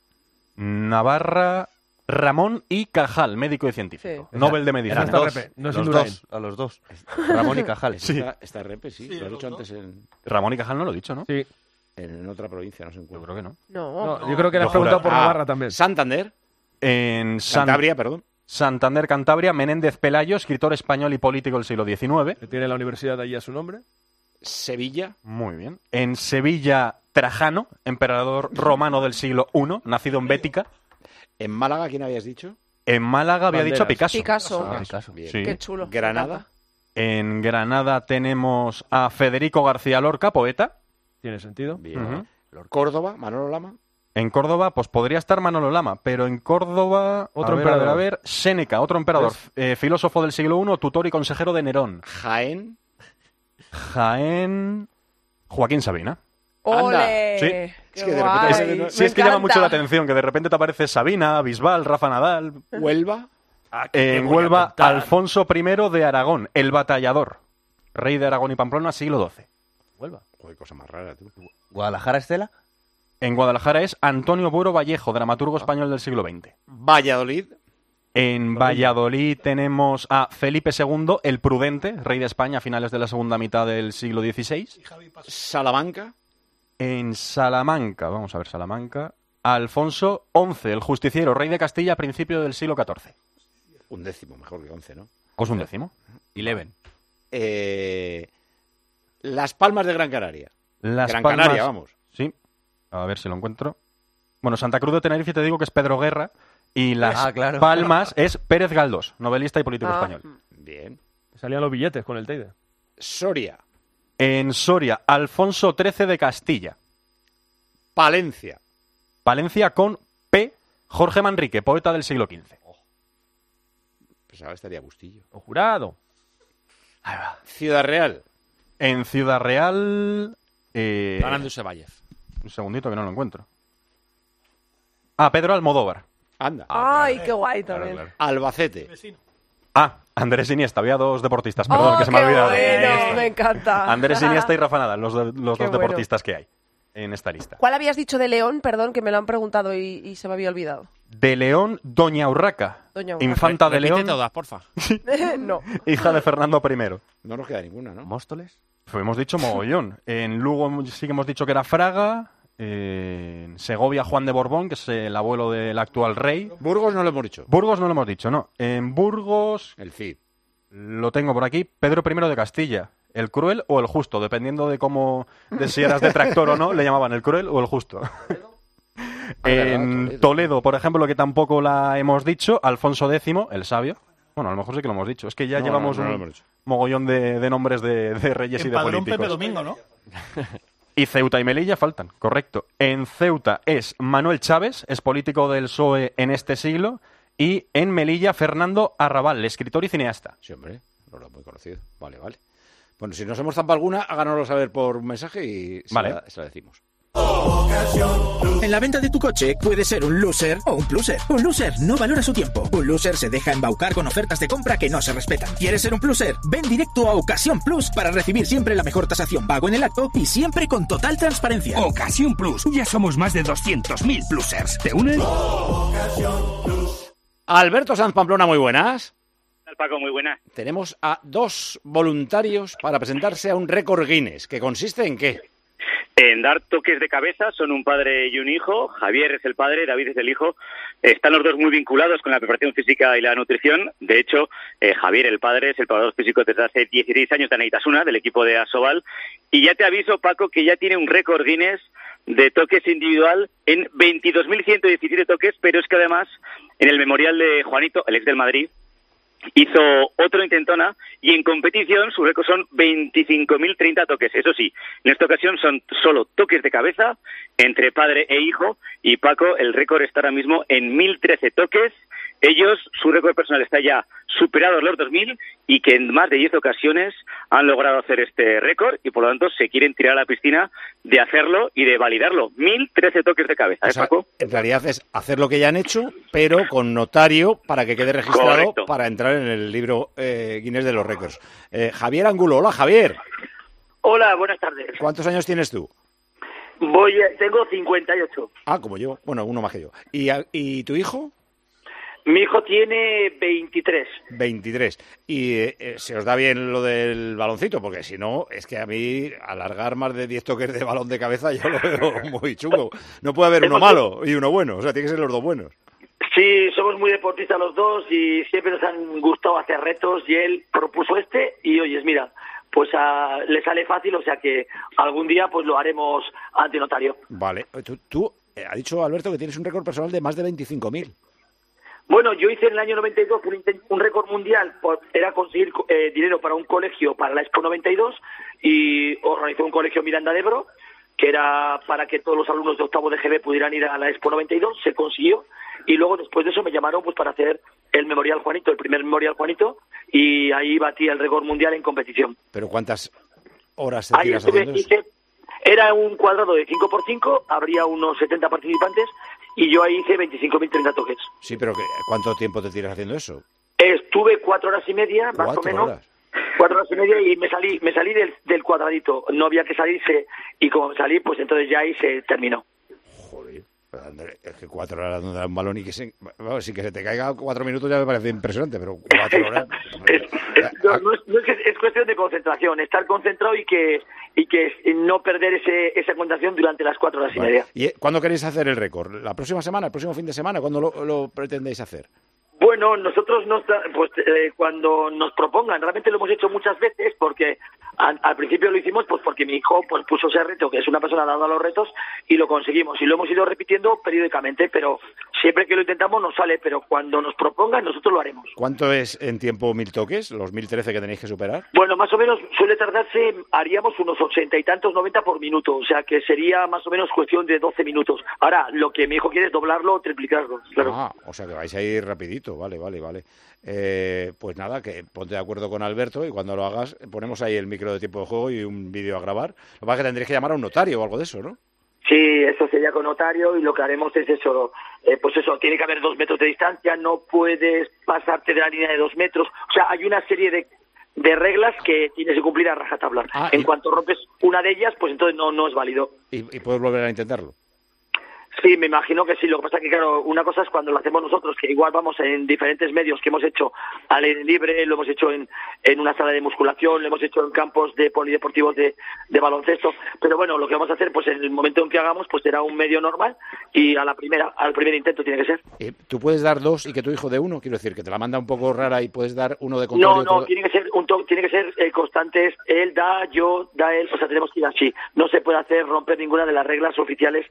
Navarra, Ramón y Cajal, médico y científico. Sí. Nobel de Medicina. repe, no los dos, a los dos. Ramón y Cajal. Sí. Esta, esta repe, sí, lo has dicho antes en, Ramón y Cajal no lo he dicho, ¿no? Sí. en otra provincia, no sé en cuál. Yo creo que no. No. No, yo creo que le has preguntado por Ah, Navarra también. Santander, En San- Cantabria, perdón. Santander, Cantabria, Menéndez Pelayo, escritor español y político del siglo XIX. Que tiene la universidad allí a su nombre. Sevilla, Muy bien. En Sevilla, Trajano, emperador romano del siglo I, nacido en Bética. en Málaga, ¿quién habías dicho? En Málaga había Banderas. dicho Picasso. Picasso. Ah, Picasso. Bien. Sí. Qué chulo. Granada. En Granada tenemos a Federico García Lorca, poeta. Tiene sentido. bien. Córdoba, Manolo Lama, En Córdoba, pues podría estar Manolo Lama, pero en Córdoba, Otro a ver, emperador. A ver, a ver, Séneca, otro emperador, ¿Ves? eh, filósofo del siglo I, tutor y consejero de Nerón. Jaén, Jaén, Joaquín Sabina. ¡Ole! Sí. Es que de repente no- Sí, Me es que llama mucho la atención, que de repente te aparece Sabina, Bisbal, Rafa Nadal. Huelva, En voy a Huelva? Alfonso I de Aragón, el batallador. Rey de Aragón y Pamplona, siglo XII. Huelva. Joder, cosa más rara, tú. Guadalajara, Estela. En Guadalajara es Antonio Buero Vallejo, dramaturgo español del siglo XX. Valladolid, En Valladolid tenemos a Felipe II, el prudente, rey de España a finales de la segunda mitad del siglo XVI. Salamanca, En Salamanca, vamos a ver Salamanca, Alfonso XI, el justiciero, rey de Castilla a principios del siglo XIV. un décimo, mejor que once, ¿no? Pues un décimo. Eleven. Eh, Las Palmas de Gran Canaria. Las Gran Palmas- Canaria, vamos. A ver si lo encuentro. Bueno, Santa Cruz de Tenerife te digo que es Pedro Guerra y Las Ah, claro. Palmas es Pérez Galdós, novelista y político Ah. español. Bien. Salían los billetes con el Teide. Soria, En Soria, Alfonso XIII de Castilla. Palencia, Palencia con P. Jorge Manrique, poeta del siglo XV. pues ahora estaría Bustillo. O jurado. Ciudad Real, En Ciudad Real. eh, Fernando Sevallev. Un segundito que no lo encuentro. Ah, Pedro Almodóvar. anda. Ay, qué guay también. Albacete, Ah, Andrés Iniesta. Había dos deportistas, perdón, Oh, que se me ha olvidado. bueno, me encanta. Andrés Iniesta y Rafa Nadal, los, los dos bueno. deportistas que hay en esta lista. ¿Cuál habías dicho de León? Perdón, que me lo han preguntado y, y se me había olvidado. De León, Doña Urraca. Doña Urraca. Infanta de León, todas, porfa. (laughs) (laughs) no. hija de Fernando I. no nos queda ninguna, ¿no? Móstoles. Pues hemos dicho mogollón. En Lugo sí que hemos dicho que era Fraga. Eh, En Segovia, Juan de Borbón, que es el abuelo del actual rey. Burgos no lo hemos dicho. Burgos no lo hemos dicho, no. En Burgos, El Cid. lo tengo por aquí, Pedro I de Castilla. El cruel o el justo, dependiendo de cómo, de si eras detractor o no, le llamaban el cruel o el justo. en Toledo. Toledo, por ejemplo, que tampoco la hemos dicho, Alfonso X, el sabio. Bueno, a lo mejor sí que lo hemos dicho. Es que ya No, llevamos no, no lo un hemos dicho. Mogollón de, de nombres de, de reyes y de Empadrón políticos. Pepe Domingo, ¿no? Y Ceuta y Melilla faltan, correcto. En Ceuta es Manuel Chávez, es político del PSOE en este siglo. Y en Melilla, Fernando Arrabal, escritor y cineasta. Sí, hombre, no lo muy conocido. Vale, vale. Bueno, si nos hemos zampado alguna, háganoslo saber por mensaje y se, Vale. la, se la decimos. En la venta de tu coche puede ser un loser o un pluser. Un loser no valora su tiempo. Un loser se deja embaucar con ofertas de compra que no se respetan. ¿Quieres ser un pluser? Ven directo a Ocasión Plus para recibir siempre la mejor tasación pago en el acto y siempre con total transparencia. Ocasión Plus. Ya somos más de 200.000 plusers. ¿Te unes? Alberto Sanz Pamplona, muy buenas. Paco, muy buena. Tenemos a dos voluntarios para presentarse a un récord Guinness. ¿Que consiste en qué? En dar toques de cabeza son un padre y un hijo. Javier es el padre, David es el hijo. Están los dos muy vinculados con la preparación física y la nutrición. De hecho, eh, Javier, el padre, es el preparador físico desde hace 16 años de Anaitasuna, del equipo de Asobal. Y ya te aviso, Paco, que ya tiene un récord Guinness de toques individual en 22.117 toques, pero es que además, en el memorial de Juanito, el ex del Madrid, hizo otro intentona y en competición su récord son 25.030 toques. Eso sí, en esta ocasión son solo toques de cabeza entre padre e hijo y Paco, el récord está ahora mismo en 1.013 toques. Ellos, su récord personal está ya superado los 2.000 y que en más de 10 ocasiones han logrado hacer este récord y por lo tanto se quieren tirar a la piscina de hacerlo y de validarlo. 1.013 toques de cabeza, O ¿eh, sea, Paco? en realidad es hacer lo que ya han hecho, pero con notario para que quede registrado Correcto. para entrar en el libro eh, Guinness de los récords. Eh, Javier Angulo, hola Javier. Hola, buenas tardes. ¿Cuántos años tienes tú? Voy, a- tengo 58. Ah, como yo. Bueno, uno más que yo. ¿Y, a- y tu hijo? Mi hijo tiene 23. 23. Y eh, se os da bien lo del baloncito, porque si no, es que a mí alargar más de 10 toques de balón de cabeza yo lo veo (laughs) muy chungo. No puede haber uno malo y uno bueno, o sea, tiene que ser los dos buenos. Sí, somos muy deportistas los dos y siempre nos han gustado hacer retos y él propuso este y oyes, mira, pues a- le sale fácil, o sea que algún día pues lo haremos ante notario. Vale. Tú, tú eh, ha dicho Alberto que tienes un récord personal de más de 25.000. Bueno, yo hice en el año 92 un, un récord mundial, por- era conseguir eh, dinero para un colegio, para la Expo 92, y organizó un colegio Miranda de Ebro, que era para que todos los alumnos de octavo de GB pudieran ir a la Expo 92, se consiguió, y luego después de eso me llamaron pues para hacer el Memorial Juanito, el primer Memorial Juanito, y ahí batí el récord mundial en competición. Pero ¿cuántas horas te Ahí tiras estuve, eso? hice, era un cuadrado de 5x5, habría unos 70 participantes, y yo ahí hice 25.030 toques. Sí, pero ¿qué- ¿cuánto tiempo te tiras haciendo eso? Estuve cuatro horas y media, más o menos. horas. Cuatro horas y media y me salí, me salí del, del cuadradito. No había que salirse y como salí, pues entonces ya ahí se terminó. André, Es que cuatro horas dando un balón y que se, vamos, sin que se te caiga cuatro minutos ya me parece impresionante, pero cuatro (laughs) horas... No, no es, no es que es cuestión de concentración, estar concentrado y que y que no perder ese, esa concentración durante las cuatro horas y Vale. media. ¿Y eh, cuándo queréis hacer el récord? ¿La próxima semana? ¿El próximo fin de semana? ¿Cuándo lo, lo pretendéis hacer? Bueno, nosotros nos, pues, eh, cuando nos propongan, realmente lo hemos hecho muchas veces porque al, al principio lo hicimos pues porque mi hijo pues puso ese reto, que es una persona dada a los retos, y lo conseguimos. Y lo hemos ido repitiendo periódicamente, pero siempre que lo intentamos nos sale, pero cuando nos propongan nosotros lo haremos. ¿Cuánto es en tiempo mil toques? ¿Los mil trece que tenéis que superar? Bueno, más o menos suele tardarse, haríamos unos ochenta y tantos, noventa por minuto, o sea que sería más o menos cuestión de doce minutos. Ahora, lo que mi hijo quiere es doblarlo o triplicarlo, claro. Ah, o sea que vais a ir rapidito, vale, vale, vale. Eh, pues nada, que ponte de acuerdo con Alberto y cuando lo hagas ponemos ahí el micro de tiempo de juego y un vídeo a grabar. Lo que pasa es que tendréis que llamar a un notario o algo de eso, ¿no? Sí, eso sería con notario y lo que haremos es eso, eh, pues eso, tiene que haber dos metros de distancia, no puedes pasarte de la línea de dos metros, o sea, hay una serie de, de reglas que tienes que cumplir a rajatabla. en cuanto rompes una de ellas, pues entonces no, no es válido. Y, y puedes volver a intentarlo. Sí, me imagino que sí. Lo que pasa es que, claro, una cosa es cuando lo hacemos nosotros, que igual vamos en diferentes medios que hemos hecho al aire libre, lo hemos hecho en, en una sala de musculación, lo hemos hecho en campos de polideportivos de, de baloncesto. Pero bueno, lo que vamos a hacer, pues en el momento en que hagamos, pues será un medio normal y a la primera, al primer intento tiene que ser. Eh, ¿Tú puedes dar dos y que tu hijo de uno? Quiero decir, que te la manda un poco rara y puedes dar uno de contrario No, no, otro tiene que ser un to- tiene que ser eh, constantes. Él da, yo da, él. O sea, tenemos que ir así. No se puede hacer romper ninguna de las reglas oficiales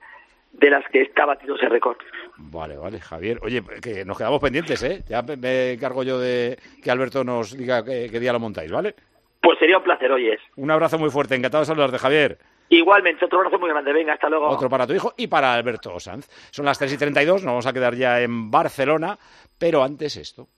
de las que está batido ese récord. Vale, vale, Javier. Oye, que nos quedamos pendientes, ¿eh? Ya me, me encargo yo de que Alberto nos diga qué, qué día lo montáis, ¿vale? Pues sería un placer, oyes. Un abrazo muy fuerte, encantado de saludarte, Javier. Igualmente, otro abrazo muy grande. Venga, hasta luego. Otro para tu hijo y para Alberto Sanz. Son las 3 y 32, nos vamos a quedar ya en Barcelona, pero antes esto.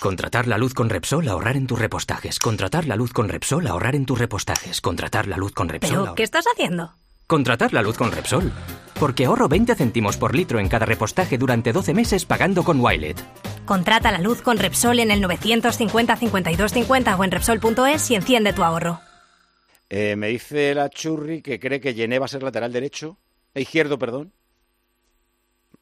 Contratar la luz con Repsol, ahorrar en tus repostajes. Contratar la luz con Repsol, ahorrar en tus repostajes. Contratar la luz con Repsol. ¿Pero qué estás haciendo? Contratar la luz con Repsol. Porque ahorro 20 céntimos por litro en cada repostaje durante 12 meses pagando con Wilet. Contrata la luz con Repsol en el 950 52 50 o en Repsol.es y enciende tu ahorro. Eh, me dice la churri que cree que Llené va a ser lateral derecho, eh, izquierdo, perdón.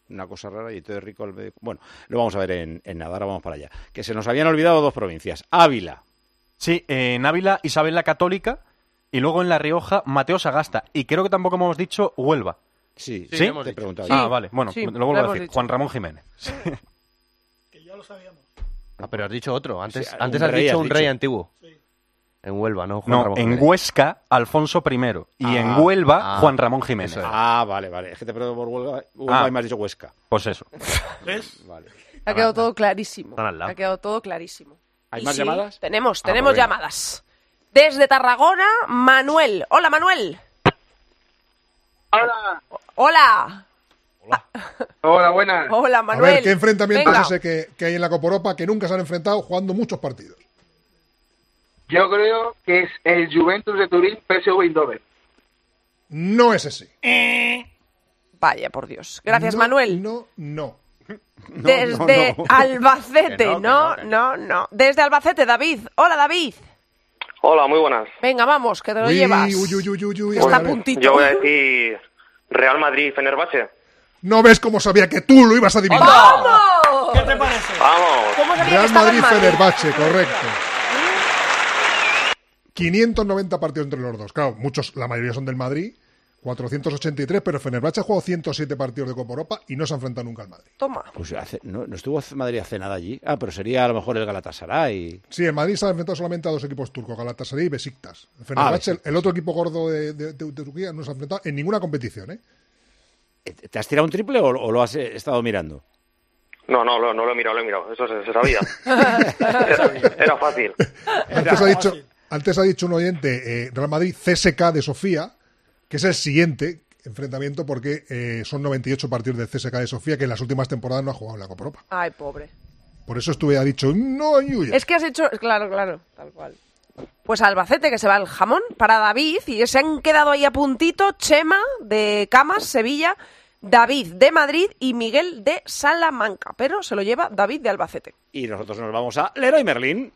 Una cosa rara y todo rico al medio. Bueno, lo vamos a ver en, en nada, ahora vamos para allá. Que se nos habían olvidado dos provincias. Ávila. Sí, en Ávila, Isabel la Católica y luego en La Rioja, Mateo Sagasta. Y creo que tampoco hemos dicho Huelva. Sí, ¿Sí? lo hemos Te he preguntado. Ah, Sí, vale. Bueno, sí, lo lo vuelvo a decir. dicho. Juan Ramón Jiménez. (laughs) Ah, pero has dicho otro. Antes, Sí, antes has rey dicho has un rey antiguo. En Huelva, ¿no? Juan No, Ramón en Jiménez. Huesca, Alfonso I. Y en Ah, Huelva, ah. Juan Ramón Jiménez. Ah, vale, vale. Es que te pregunto por Huelva, Huelva Ah. y me has dicho Huesca. Pues eso. ¿Ves? Vale. Ha quedado todo clarísimo. Están al lado. Ha quedado todo clarísimo. ¿Hay Y más sí, llamadas? Tenemos, Ah, tenemos pues llamadas. Desde Tarragona, Manuel. Hola, Manuel. Hola. Hola. Hola, buenas. Hola, A Manuel. ver, ¿qué enfrentamiento es ese que, que hay en la Copa Europa que nunca se han enfrentado jugando muchos partidos? Yo creo que es el Juventus de Turín PSV Eindhoven. No es ese. Vaya, por Dios. Gracias, No, Manuel. No, no. (laughs) Desde no, no. Albacete, no, no, no, Desde Albacete, David. Hola, David. Hola, muy buenas. Venga, vamos, que te lo Uy, llevas. uy, uy, uy, uy, uy, Está puntito. Yo voy a decir Real Madrid Fenerbahce. No ves cómo sabía que tú lo ibas a adivinar. ¡Vamos! ¿Qué te parece? Vamos. ¿Cómo sabía Real Madrid Madrid? Fenerbahce, correcto. 590 partidos entre los dos. Claro, muchos, la mayoría son del Madrid. 483, pero Fenerbahce ha jugado 107 partidos de Copa Europa y no se ha enfrentado nunca al Madrid. Toma. Pues hace- no, no estuvo Madrid hace nada allí. Ah, pero sería a lo mejor el Galatasaray. Sí, el Madrid se ha enfrentado solamente a dos equipos turcos, Galatasaray y Besiktas. El Fenerbahce, Besiktas. el otro equipo gordo de, de- de- de Turquía, no se ha enfrentado en ninguna competición. ¿eh? ¿Te has tirado un triple o, o lo has eh, estado mirando? No, no, no, no lo he mirado, lo he mirado. Eso se, se sabía. era, era fácil. Antes ha dicho, antes ha dicho un oyente eh, Real Madrid CSK de Sofía, que es el siguiente enfrentamiento porque eh, son 98 partidos del CSK de Sofía que en las últimas temporadas no ha jugado en la Copa Europa. Ay, pobre. Por eso estuve ha dicho, no, Yuya. Es que has hecho, claro, claro, tal cual. Pues Albacete, que se va el jamón, para David, y se han quedado ahí a puntito Chema de Camas, Sevilla, David de Madrid y Miguel de Salamanca. Pero se lo lleva David de Albacete. Y nosotros nos vamos a Leroy Merlin.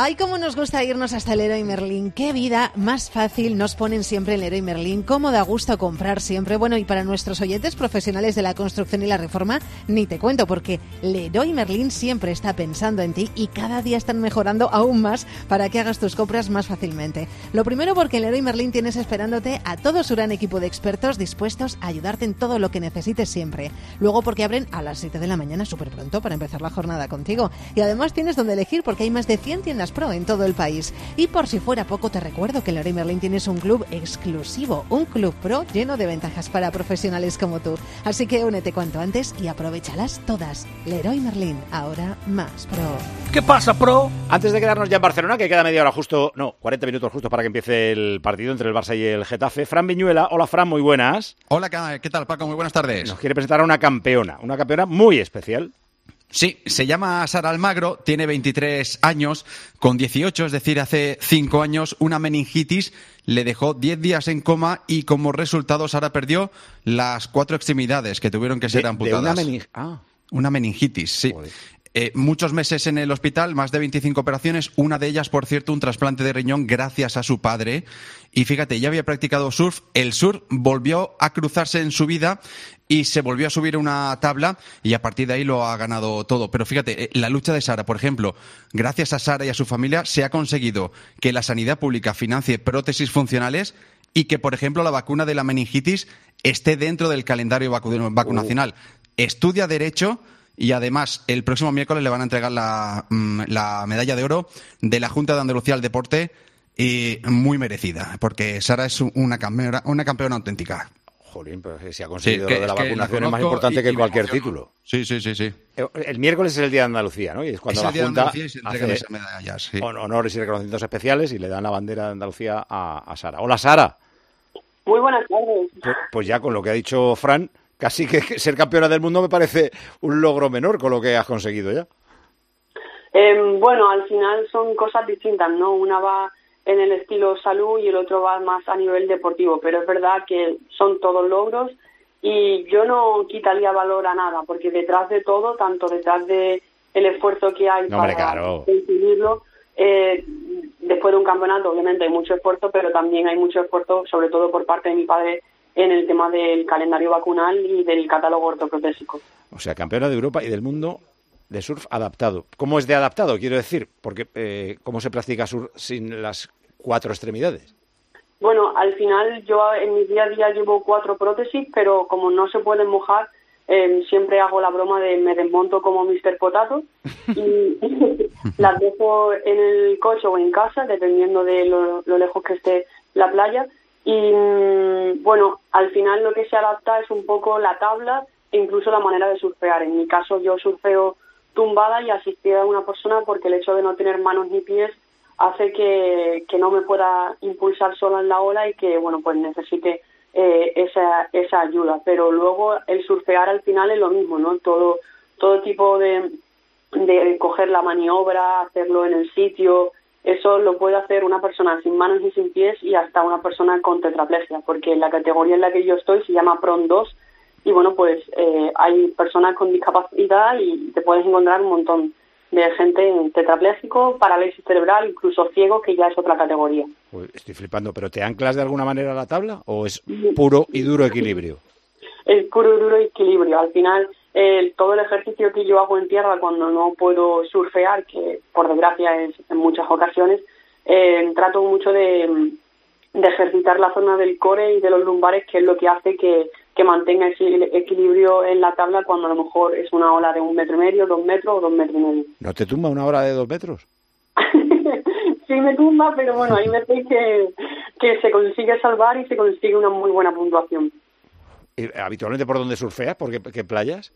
Ay, cómo nos gusta irnos hasta el Leroy Merlin. Qué vida más fácil nos ponen siempre el Leroy Merlin. Cómo da gusto comprar siempre. Bueno, y para nuestros oyentes profesionales de la construcción y la reforma, ni te cuento, porque Leroy Merlin siempre está pensando en ti y cada día están mejorando aún más para que hagas tus compras más fácilmente. Lo primero porque en Leroy Merlin tienes esperándote a todo su gran equipo de expertos dispuestos a ayudarte en todo lo que necesites siempre. Luego porque abren a las 7 de la mañana súper pronto para empezar la jornada contigo. Y además tienes donde elegir porque hay más de 100 tiendas pro en todo el país. Y por si fuera poco, te recuerdo que en Leroy Merlin tienes un club exclusivo, un club pro lleno de ventajas para profesionales como tú. Así que únete cuanto antes y aprovechalas todas. Leroy Merlin, ahora más pro. ¿Qué pasa, pro? Antes de quedarnos ya en Barcelona, que queda media hora justo, no, 40 minutos justo para que empiece el partido entre el Barça y el Getafe, Fran Viñuela. Hola, Fran, muy buenas. Hola, ¿qué qué tal, Paco? Muy buenas tardes. Nos quiere presentar a una campeona, una campeona muy especial. Sí, se llama Sara Almagro, tiene 23 años, con 18, es decir, hace 5 años, una meningitis le dejó 10 días en coma y como resultado Sara perdió las cuatro extremidades que tuvieron que ser De- de amputadas. una mening- ah. Una meningitis, sí. Eh, muchos meses en el hospital, más de 25 operaciones, una de ellas, por cierto, un trasplante de riñón gracias a su padre. Y fíjate, ya había practicado surf, el surf volvió a cruzarse en su vida y se volvió a subir una tabla y a partir de ahí lo ha ganado todo. Pero fíjate, eh, la lucha de Sara, por ejemplo, gracias a Sara y a su familia se ha conseguido que la sanidad pública financie prótesis funcionales y que, por ejemplo, la vacuna de la meningitis esté dentro del calendario vacu- vacunacional. Estudia Derecho y además el próximo miércoles le van a entregar la, mm, la medalla de oro de la Junta de Andalucía al Deporte y muy merecida, porque Sara es una campeona, una campeona auténtica. Jolín, pero si ha conseguido que- lo de la vacunación es más importante y- que y cualquier título. Sí, sí, sí, sí. Eh, El miércoles es el Día de Andalucía, ¿no? Y es cuando Es la el Día de Junta Andalucía y se entregan hace esas medallas, sí. hon- honores y reconocimientos especiales y le dan la bandera de Andalucía a, a Sara. Hola, Sara. Muy buenas tardes. Pues, pues ya con lo que ha dicho Fran, casi que (laughs) ser campeona del mundo me parece un logro menor con lo que has conseguido ya. Em, bueno, al final son cosas distintas, ¿no? Una va en el estilo salud y el otro va más a nivel deportivo, pero es verdad que son todos logros y yo no quitaría valor a nada, porque detrás de todo, tanto detrás de el esfuerzo que hay No, para claro. conseguirlo, eh, después de un campeonato obviamente hay mucho esfuerzo, pero también hay mucho esfuerzo, sobre todo por parte de mi padre, en el tema del calendario vacunal y del catálogo ortoprotésico. O sea, campeona de Europa y del mundo de surf adaptado. ¿Cómo es de adaptado? Quiero decir, porque eh, ¿cómo se practica surf sin las cuatro extremidades? Bueno, al final yo en mi día a día llevo cuatro prótesis, pero como no se pueden mojar, eh, siempre hago la broma de me desmonto como Mr. Potato y (laughs) las dejo en el coche o en casa, dependiendo de lo, lo lejos que esté la playa. Y mm, bueno, al final lo que se adapta es un poco la tabla e incluso la manera de surfear. En mi caso yo surfeo tumbada y asistida a una persona porque el hecho de no tener manos ni pies hace que, que no me pueda impulsar sola en la ola y que bueno pues necesite eh, esa, esa ayuda. Pero luego el surfear al final es lo mismo no todo todo tipo de, de coger la maniobra hacerlo en el sitio eso lo puede hacer una persona sin manos y sin pies y hasta una persona con tetraplegia porque la categoría en la que yo estoy se llama PRON 2 y bueno pues eh, hay personas con discapacidad y te puedes encontrar un montón de gente tetrapléjico, parálisis cerebral, incluso ciego, que ya es otra categoría. Uy, estoy flipando, ¿pero te anclas de alguna manera a la tabla o es puro y duro equilibrio? Es puro y duro equilibrio. Al final, eh, todo el ejercicio que yo hago en tierra cuando no puedo surfear, que por desgracia es en muchas ocasiones, eh, trato mucho de, de ejercitar la zona del core y de los lumbares, que es lo que hace que, que mantenga ese equilibrio en la tabla cuando a lo mejor es una ola de un metro y medio, dos metros o dos metros y medio. ¿No te tumba una hora de dos metros? (laughs) sí me tumba, pero bueno, ahí me que, que se consigue salvar y se consigue una muy buena puntuación. ¿Y ¿Habitualmente por dónde surfeas? ¿Por qué, qué playas?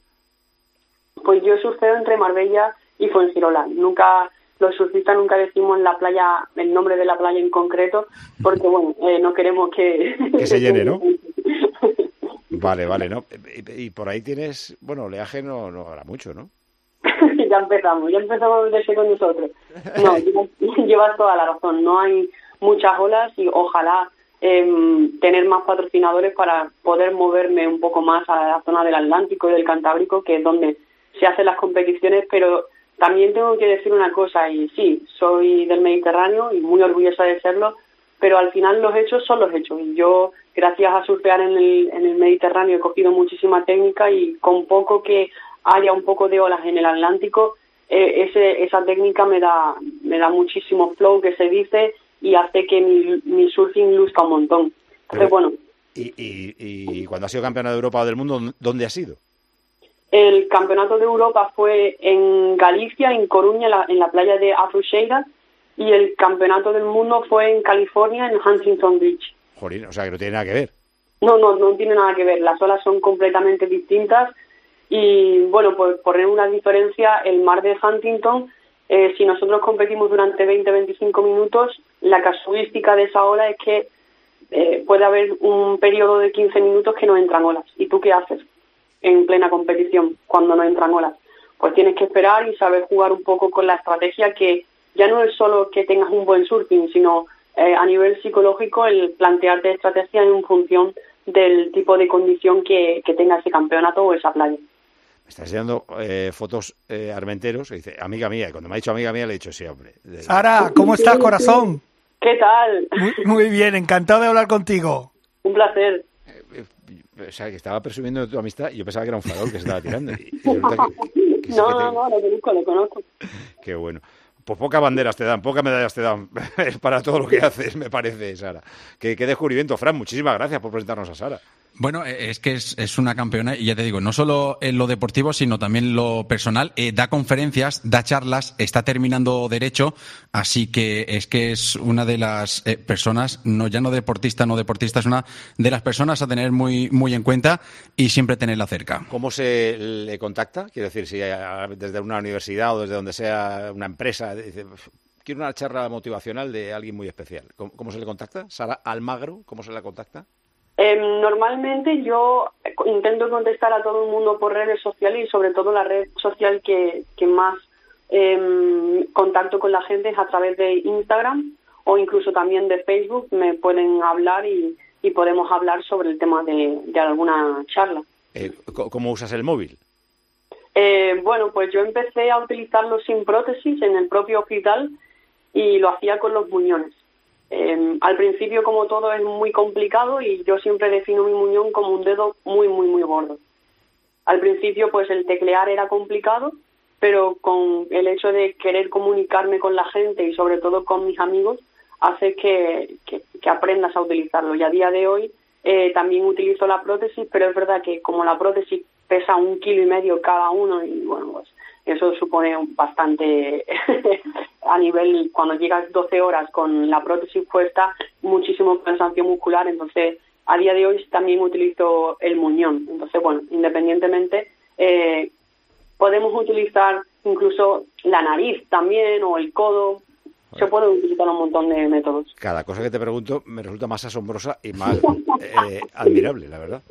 Pues yo surfeo entre Marbella y Fuengirola. Nunca, los surfistas nunca decimos la playa, el nombre de la playa en concreto, porque (laughs) bueno, eh, no queremos que... Que se llene, ¿no? (laughs) (laughs) Vale, vale, ¿no? Y, y por ahí tienes, bueno, oleaje no, no habrá mucho, ¿no? (laughs) ya empezamos, ya empezamos meterse con nosotros. No, (laughs) llevas, llevas toda la razón. No hay muchas olas y ojalá em, tener más patrocinadores para poder moverme un poco más a la zona del Atlántico y del Cantábrico, que es donde se hacen las competiciones, pero también tengo que decir una cosa, y sí, soy del Mediterráneo y muy orgullosa de serlo, pero al final los hechos son los hechos. Y yo, gracias a surfear en el, en el Mediterráneo, he cogido muchísima técnica y con poco que haya un poco de olas en el Atlántico, eh, ese, esa técnica me da, me da muchísimo flow, que se dice, y hace que mi, mi surfing luzca un montón. Entonces, bueno, Y, y, y cuando has sido campeona de Europa o del mundo, ¿dónde has sido? el campeonato de Europa fue en Galicia, en Coruña, en la, en la playa de Afruxeira, y el campeonato del mundo fue en California, en Huntington Beach. O sea que no tiene nada que ver. No, no, no tiene nada que ver. Las olas son completamente distintas y, bueno, pues por poner una diferencia, el mar de Huntington, eh, si nosotros competimos durante 20-25 minutos, la casuística de esa ola es que eh, puede haber un periodo de 15 minutos que no entran olas. ¿Y tú qué haces en plena competición cuando no entran olas? Pues tienes que esperar y saber jugar un poco con la estrategia que ya no es solo que tengas un buen surfing, sino eh, a nivel psicológico el plantearte estrategias en función del tipo de condición que, que tenga ese campeonato o esa playa. Me estás enseñando eh, fotos eh, armenteros y dice, amiga mía. Y cuando me ha dicho amiga mía, le he dicho, sí, hombre. Sara, ¿cómo estás, corazón? ¿Qué tal? Muy, muy bien, encantado de hablar contigo. Un placer. O sea, que estaba presumiendo de tu amistad y yo pensaba que era un farol que se estaba tirando. Y, y resulta que, (laughs) No, no, no, lo conozco, lo conozco. Qué bueno. Pues pocas banderas te dan, pocas medallas te dan (laughs) para todo lo que (laughs) haces, me parece, Sara. Qué, qué descubrimiento, Fran. Muchísimas gracias por presentarnos a Sara. Bueno, eh, es que es, una campeona y ya te digo, no solo en lo deportivo, sino también lo personal. Eh, da conferencias, da charlas, está terminando derecho, así que es que es una de las eh, personas, no ya no deportista, no deportista, es una de las personas a tener muy, muy en cuenta y siempre tenerla cerca. ¿Cómo se le contacta? Quiero decir, si a- desde una universidad o desde donde sea una empresa, dice, quiero una charla motivacional de alguien muy especial. ¿Cómo, cómo se le contacta? Sara Almagro, ¿cómo se la contacta? Eh, normalmente yo intento contestar a todo el mundo por redes sociales y sobre todo la red social que, que más eh, contacto con la gente es a través de Instagram o incluso también de Facebook. Me pueden hablar y, y podemos hablar sobre el tema de, de alguna charla. Eh, ¿Cómo usas el móvil? Eh, bueno, pues yo empecé a utilizarlo sin prótesis en el propio hospital y lo hacía con los muñones. Eh, al principio, como todo, es muy complicado y yo siempre defino mi muñón como un dedo muy, muy, muy gordo. Al principio, pues el teclear era complicado, pero con el hecho de querer comunicarme con la gente y sobre todo con mis amigos, hace que, que- que aprendas a utilizarlo. Y a día de hoy eh, también utilizo la prótesis, pero es verdad que como la prótesis pesa un kilo y medio cada uno y bueno, pues eso supone bastante (laughs) a nivel, cuando llegas 12 horas con la prótesis puesta, muchísimo cansancio muscular, entonces a día de hoy también utilizo el muñón. Entonces, bueno, independientemente, eh, podemos utilizar incluso la nariz también o el codo. Se pueden utilizar un montón de métodos. Cada cosa que te pregunto me resulta más asombrosa y más eh, admirable, la verdad.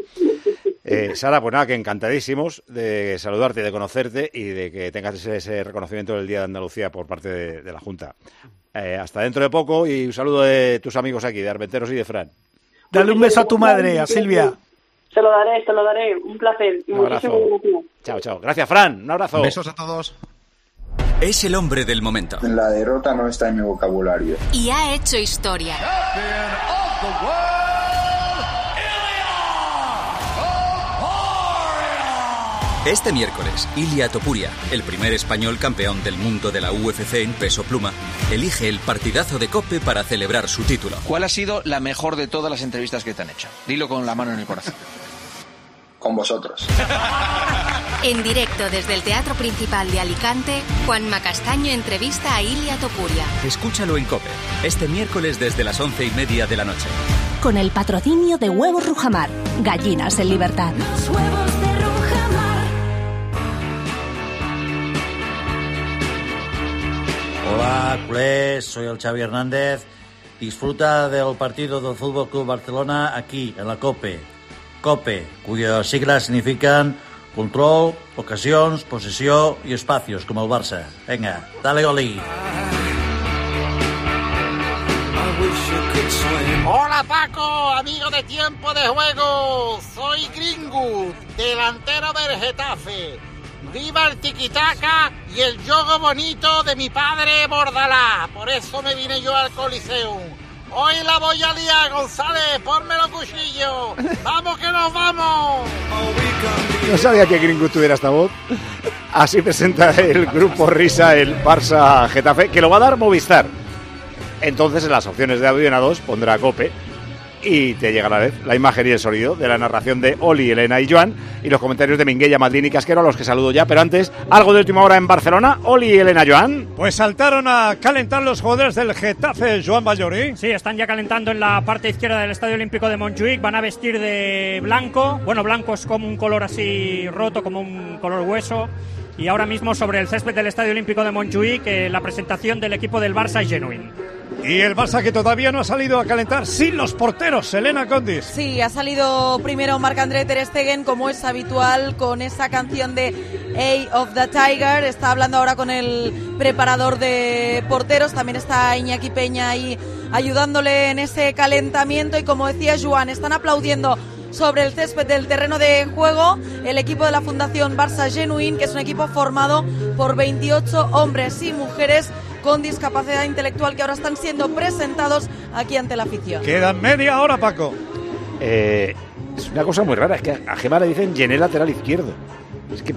Eh, Sara, pues nada, que encantadísimos de saludarte, de conocerte y de que tengas ese, ese reconocimiento del Día de Andalucía por parte de, de la Junta. Eh, hasta dentro de poco y un saludo de tus amigos aquí, de Armenteros y de Fran. Dale un beso a tu madre, a Silvia. Se lo daré, se lo daré. Un placer. Y Un abrazo. Chao, chao. Gracias, Fran. Un abrazo. Besos a todos. Es el hombre del momento. La derrota no está en mi vocabulario. Y ha hecho historia. Este miércoles, Ilia Topuria, el primer español campeón del mundo de la UFC en peso pluma, elige el partidazo de Cope para celebrar su título. ¿Cuál ha sido la mejor de todas las entrevistas que te han hecho? Dilo con la mano en el corazón. Con vosotros. (laughs) En directo desde el Teatro Principal de Alicante, Juanma Castaño entrevista a Ilia Topuria. Escúchalo en Cope, este miércoles desde las once y media de la noche. Con el patrocinio de Huevos Rujamar, gallinas en libertad. Hola, culés, soy el Xavi Hernández. Disfruta del partido del Fútbol Club Barcelona aquí, en la COPE. COPE, cuyas siglas significan control, ocasions, possessió i espacios, como el Barça. Venga, dale Oli. Hola Paco, amigo de tiempo de juego. Soy Gringo, delantero del Getafe. Viva el tiquitaca y el yogo bonito de mi padre Bordalá. Por eso me vine yo al Coliseo. Hoy la voy a liar, González, ponme los cuchillos. (laughs) ¡Vamos que nos vamos! No sabía que Gringo tuviera esta voz. Así presenta el grupo Risa el Barça Getafe, que lo va a dar Movistar. Entonces en las opciones de en A2 pondrá Cope y te llega a la vez la imagen y el sonido de la narración de Oli, Elena y Joan y los comentarios de Minguella, Maldini y Casquero, a los que saludo ya. Pero antes, algo de última hora en Barcelona. Oli, Elena, Joan. Pues saltaron a calentar los jugadores del Getafe, Joan Bayorí. Sí, están ya calentando en la parte izquierda del Estadio Olímpico de Montjuic. Van a vestir de blanco. Bueno, blanco es como un color así roto, como un color hueso. Y ahora mismo sobre el césped del Estadio Olímpico de Montjuic, eh, la presentación del equipo del Barça Genuine. Y el Barça que todavía no ha salido a calentar sin los porteros, Elena Condis. Sí, ha salido primero Marc-André Ter Stegen, como es habitual, con esa canción de A of the Tiger. Está hablando ahora con el preparador de porteros. También está Iñaki Peña ahí ayudándole en ese calentamiento. Y como decía Juan, están aplaudiendo sobre el césped del terreno de juego el equipo de la Fundación Barça Genuine, que es un equipo formado por 28 hombres y mujeres con discapacidad intelectual que ahora están siendo presentados aquí ante la afición. Queda media hora, Paco. Eh, es una cosa muy rara, es que a Gemma le dicen Gené lateral izquierdo. Es que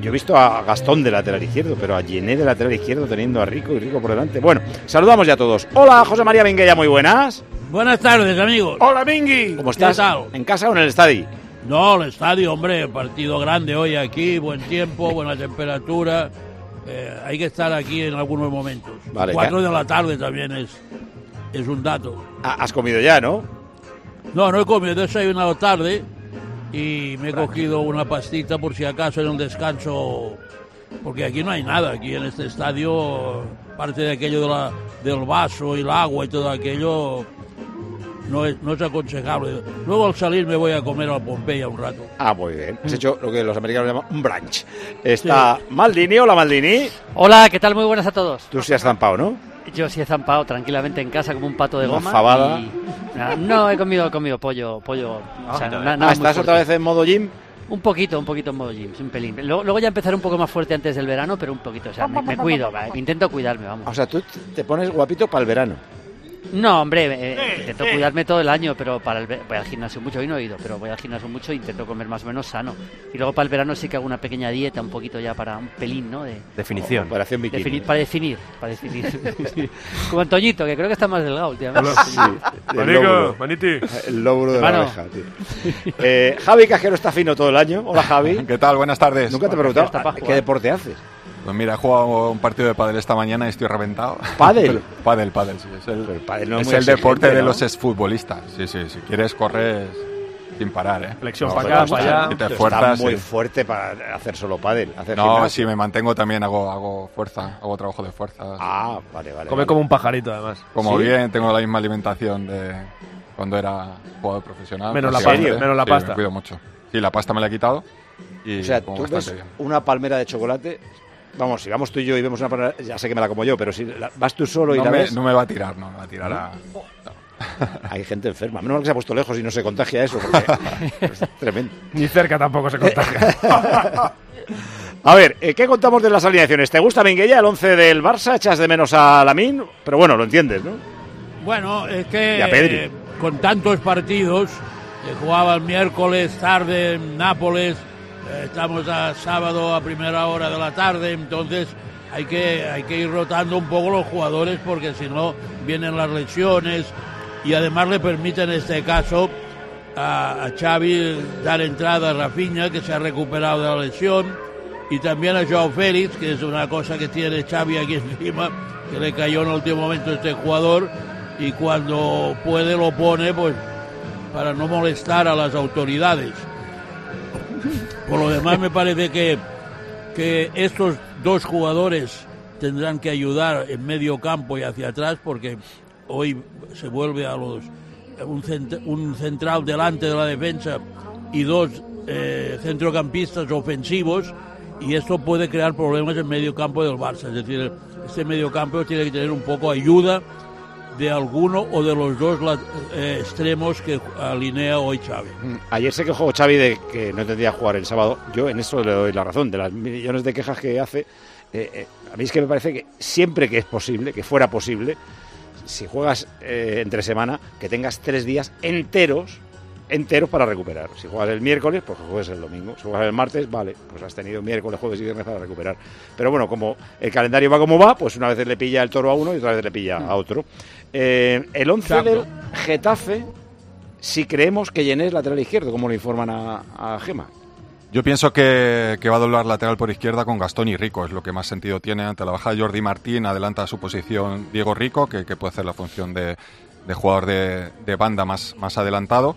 yo he visto a Gastón de lateral izquierdo, pero a Gené de lateral izquierdo teniendo a Rico y Rico por delante. Bueno, saludamos ya a todos. Hola, José María Minguella, muy buenas. Buenas tardes, amigos. Hola, Mingui. ¿Cómo estás? ¿En casa o en el estadio? No, el estadio, hombre, partido grande hoy aquí, buen tiempo, buena temperatura. Eh, hay que estar aquí en algunos momentos. Vale, Cuatro ya. de la tarde también es, es un dato. Ah, Has comido ya, ¿no? No, no he comido, he desayunado tarde y me he cogido una pastita por si acaso en un descanso, porque aquí no hay nada, aquí en este estadio, parte de aquello de la- del vaso y el agua y todo aquello, no es, no es aconsejable. Luego al salir me voy a comer a Pompeya un rato. Ah, muy bien. Has hecho lo que los americanos llaman un brunch. Está Maldini, hola Maldini. Hola, ¿qué tal? Muy buenas a todos. Tú sí has zampado, ¿no? Yo sí he zampado tranquilamente en casa como un pato de goma. fabada. y- nada, no, he comido, he comido pollo, pollo. o sea, na- nada Ah, muy ¿Estás otra vez en modo gym? Un poquito, un poquito en modo gym, un pelín. Luego, luego ya empezaré un poco más fuerte antes del verano, pero un poquito. O sea, me, me cuido, intento cuidarme, vamos. O sea, tú te pones guapito para el verano. No, hombre, eh, intento cuidarme todo el año, pero para el voy al gimnasio mucho. Hoy no he ido, pero voy al gimnasio mucho e intento comer más o menos sano. Y luego para el verano sí que hago una pequeña dieta, un poquito ya para un pelín, ¿no? De, Definición. Operación bikini. Defini- para definir, para definir. (laughs) Sí. Como Antoñito, que creo que está más delgado últimamente. El Manico, lóbulo. maniti. El lóbulo de la oreja, tío. Eh, Javi Cajero está fino todo el año. Hola, Javi. ¿Qué tal? Buenas tardes. Nunca te he preguntado ¿a- qué deporte haces. Pues mira, he jugado un partido de pádel esta mañana y estoy reventado. ¿Pádel? (laughs) pádel, pádel, sí. Es el, pádel no es es el deporte exigente, de ¿no? los exfutbolistas. Sí, sí, si quieres correr sin parar, ¿eh? Flexión No, para acá, para allá. y te Pero esfuerzas, está muy sí. fuerte para hacer solo pádel. Hacer No, gimnasio. si me mantengo también hago, hago fuerza, hago trabajo de fuerza. Ah, vale, vale. Come como un pajarito, además. Como ¿Sí? bien, tengo la misma alimentación de cuando era jugador profesional. Menos la pasta, menos la Sí, pasta. Me cuido mucho. Sí, la pasta me la he quitado y O sea, tú ves bien. una palmera de chocolate. Vamos, si vamos tú y yo y vemos una palmera, ya sé que me la como yo, pero si la- vas tú solo y No la me, ves. no me va a tirar, no me va a tirar a... (laughs) Hay gente enferma. Menos mal que se ha puesto lejos y no se contagia eso, porque (laughs) es tremendo. Ni cerca tampoco se contagia. (laughs) A ver, eh, ¿qué contamos de las alineaciones? ¿Te gusta Minguella, el 11 del Barça? ¿Echas de menos a Lamín? Pero bueno, lo entiendes, ¿no? Bueno, es Y a que Pedri. eh, con tantos partidos, que jugaba el miércoles tarde en Nápoles, eh, estamos a sábado a primera hora de la tarde, entonces hay que, hay que ir rotando un poco los jugadores porque si no vienen las lesiones y además le permite en este caso a, a Xavi dar entrada a Rafinha que se ha recuperado de la lesión y también a Joao Félix que es una cosa que tiene Xavi aquí (laughs) encima que le cayó en el último momento este jugador y cuando puede lo pone pues para no molestar a las autoridades. Por lo demás me parece que, que estos dos jugadores tendrán que ayudar en medio campo y hacia atrás porque hoy se vuelve a los un, un central delante de la defensa y dos eh, centrocampistas ofensivos y esto puede crear problemas en medio campo del Barça. Es decir, este medio campo tiene que tener un poco ayuda de alguno o de los dos eh, extremos que alinea hoy Xavi. Ayer se quejó Xavi de que no entendía jugar el sábado. Yo en eso le doy la razón. De las millones de quejas que hace, eh, eh, a mí es que me parece que siempre que es posible, que fuera posible, si juegas entre semana, que tengas tres días enteros enteros para recuperar. Si juegas el miércoles, pues que juegues el domingo. Si juegas el martes, vale, pues has tenido miércoles, jueves y viernes para recuperar. Pero bueno, como el calendario va como va, pues una vez le pilla el toro a uno y otra vez le pilla a otro. Eh, el 11 Exacto. del Getafe, si creemos que Llené es lateral izquierdo, como le informan a, a Gema. Yo pienso que, que va a doblar lateral por izquierda con Gastón y Rico, es lo que más sentido tiene. Ante la baja de Jordi Martín, adelanta a su posición Diego Rico, que, que puede hacer la función de, de jugador de, de banda más, más adelantado.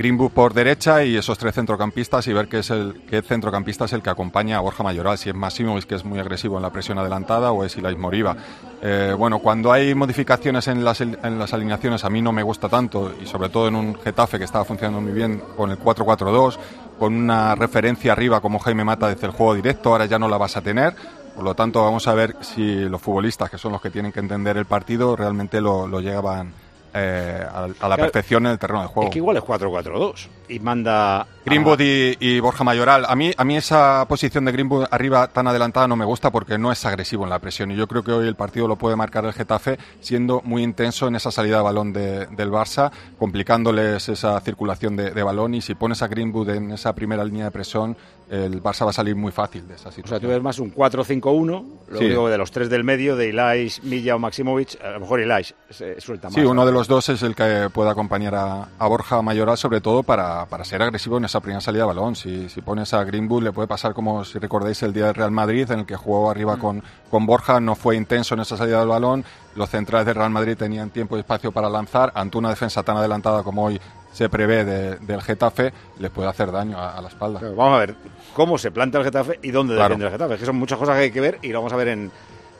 Greenwood por derecha y esos tres centrocampistas y ver qué es el qué centrocampista es el que acompaña a Borja Mayoral, si es Massimovic que es muy agresivo en la presión adelantada o es Ilais Moriba. Eh, bueno, cuando hay modificaciones en las, en las alineaciones a mí no me gusta tanto y sobre todo en un Getafe que estaba funcionando muy bien con el 4-4-2, con una referencia arriba como Jaime Mata desde el juego directo, ahora ya no la vas a tener. Por lo tanto, vamos a ver si los futbolistas, que son los que tienen que entender el partido, realmente lo, lo llevan eh, a, a la perfección en el terreno de juego. Es que igual es 4-4-2 y manda... Greenwood y, y Borja Mayoral. A mí, a mí esa posición de Greenwood arriba tan adelantada no me gusta porque no es agresivo en la presión. Y yo creo que hoy el partido lo puede marcar el Getafe siendo muy intenso en esa salida de balón de- del Barça, complicándoles esa circulación de, de balón. Y si pones a Greenwood en esa primera línea de presión, el Barça va a salir muy fácil de esa O sea, situación. tú ves más un 4-5-1, lo Sí. que de los tres del medio, de Ilais, Milla o Maximovic, a lo mejor Ilais se suelta más. Sí, uno de los dos es el que puede acompañar a, a Borja Mayoral, sobre todo para, para ser agresivo en esa primera salida de balón. Si, si pones a Greenwood, le puede pasar como si recordáis el día del Real Madrid, en el que jugó arriba con, con Borja, no fue intenso en esa salida del balón. Los centrales del Real Madrid tenían tiempo y espacio para lanzar. Ante una defensa tan adelantada como hoy se prevé de- del Getafe, les puede hacer daño a, a la espalda. Pero vamos a ver cómo se planta el Getafe y dónde Claro. defiende el Getafe. Es que son muchas cosas que hay que ver y lo vamos a ver en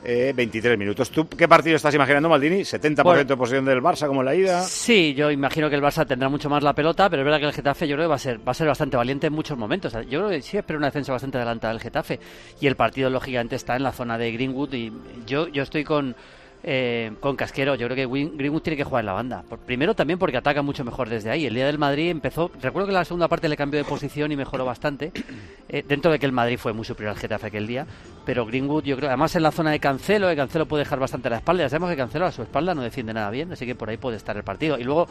eh, 23 minutos. ¿Tú qué partido estás imaginando, Maldini? ¿70% Bueno. de posesión del Barça como en la ida? Sí, yo imagino que el Barça tendrá mucho más la pelota, pero es verdad que el Getafe yo creo que va a ser, va a ser bastante valiente en muchos momentos. Yo creo que sí espero una defensa bastante adelantada del Getafe. Y el partido, lógicamente, está en la zona de Greenwood. Y yo, yo estoy con, eh, con Casquero. Yo creo que Greenwood tiene que jugar en la banda. Primero también porque ataca mucho mejor desde ahí. El día del Madrid empezó. Recuerdo que la segunda parte le cambió de posición y mejoró bastante. eh, dentro de que el Madrid fue muy superior al Getafe aquel día. Pero Greenwood, yo creo, además en la zona de Cancelo, que Cancelo puede dejar bastante a la espalda. Ya sabemos que Cancelo a su espalda no defiende nada bien, así que por ahí puede estar el partido. Y luego,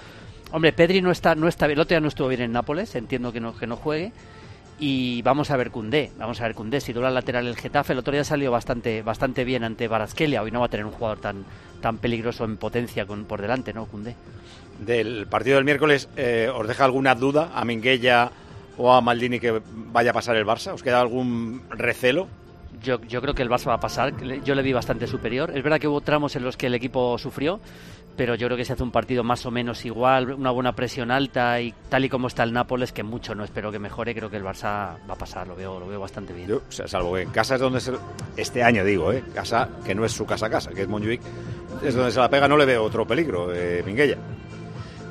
hombre, Pedri no está, no está bien. El otro no estuvo bien en Nápoles, entiendo que no, que no juegue. Y vamos a ver Cundé, vamos a ver Cundé, si dura lateral el Getafe, el otro día salió bastante, bastante bien ante Barasquelia, hoy no va a tener un jugador tan, tan peligroso en potencia con, por delante, ¿no, Cundé? Del partido del miércoles, eh, ¿os deja alguna duda a Minguella o a Maldini que vaya a pasar el Barça? ¿Os queda algún recelo? Yo, yo creo que el Barça va a pasar. Yo le vi bastante superior. Es verdad que hubo tramos en los que el equipo sufrió, pero yo creo que se hace un partido más o menos igual, una buena presión alta y tal y como está el Nápoles, que mucho no espero que mejore, creo que el Barça va a pasar, lo veo, lo veo bastante bien. Yo, o sea, salvo que en casa es donde se, este año digo, ¿eh? casa que no es su casa casa, que es Montjuic, es donde se la pega, no le veo otro peligro, eh, Minguella.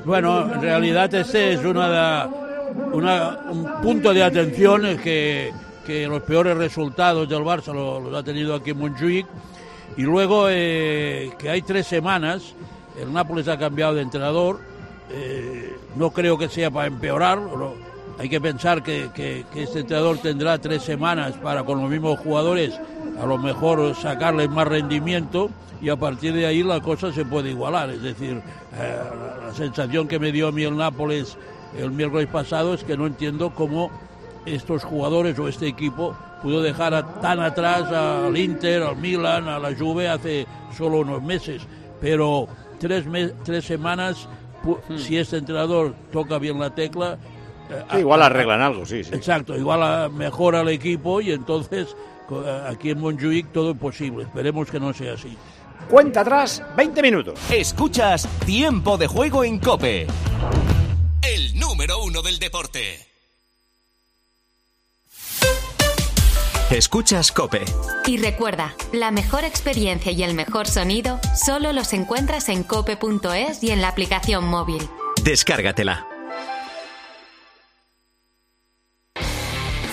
Bueno, en realidad este es una, una- un punto de atención es que, que los peores resultados del Barça lo- los, ha tenido aquí en Montjuic y luego eh, que hay tres semanas el Nápoles ha cambiado de entrenador eh, no creo que sea para empeorar lo- hay que pensar que, que, que este entrenador tendrá tres semanas para con los mismos jugadores a lo mejor sacarles más rendimiento y a partir de ahí la cosa se puede igualar. Es decir, eh, la sensación que me dio a mí el Nápoles el miércoles pasado es que no entiendo cómo estos jugadores o este equipo pudo dejar a- tan atrás al Inter, al Milan, a la Juve hace solo unos meses. Pero tres, me- tres semanas, pu- si este entrenador toca bien la tecla... eh, Sí, igual arreglan algo, sí, sí. Exacto, igual a- mejora el equipo y entonces aquí en Montjuic todo es posible. Esperemos que no sea así. Cuenta atrás, 20 minutos. Escuchas Tiempo de Juego en Cope. El número uno del deporte. Escuchas Cope. Y recuerda, la mejor experiencia y el mejor sonido solo los encuentras en cope.es y en la aplicación móvil. Descárgatela.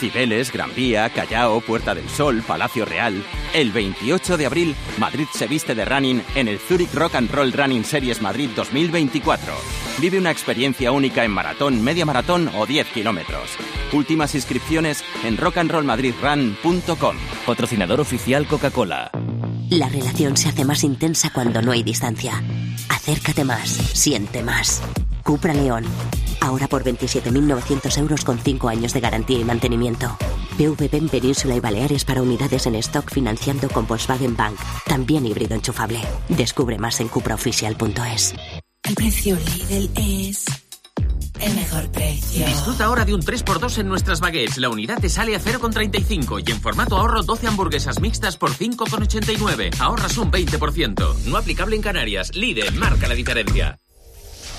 Cibeles, Gran Vía, Callao, Puerta del Sol, Palacio Real. El 28 de abril, Madrid se viste de running en el Zurich Rock and Roll Running Series Madrid 2024. Vive una experiencia única en maratón, media maratón o 10 kilómetros. Últimas inscripciones en rockandrollmadridrun.com. Patrocinador oficial Coca-Cola. La relación se hace más intensa cuando no hay distancia. Acércate más, siente más. Cupra León. Ahora por 27.900 euros con 5 años de garantía y mantenimiento. PVP en Península y Baleares para unidades en stock financiando con Volkswagen Bank. También híbrido enchufable. Descubre más en cupraoficial.es. El precio Lidl es el mejor precio. Disfruta ahora de un 3x2 en nuestras baguettes. La unidad te sale a 0,35 y en formato ahorro 12 hamburguesas mixtas por 5,89. Ahorras un 20%. No aplicable en Canarias. Lidl marca la diferencia.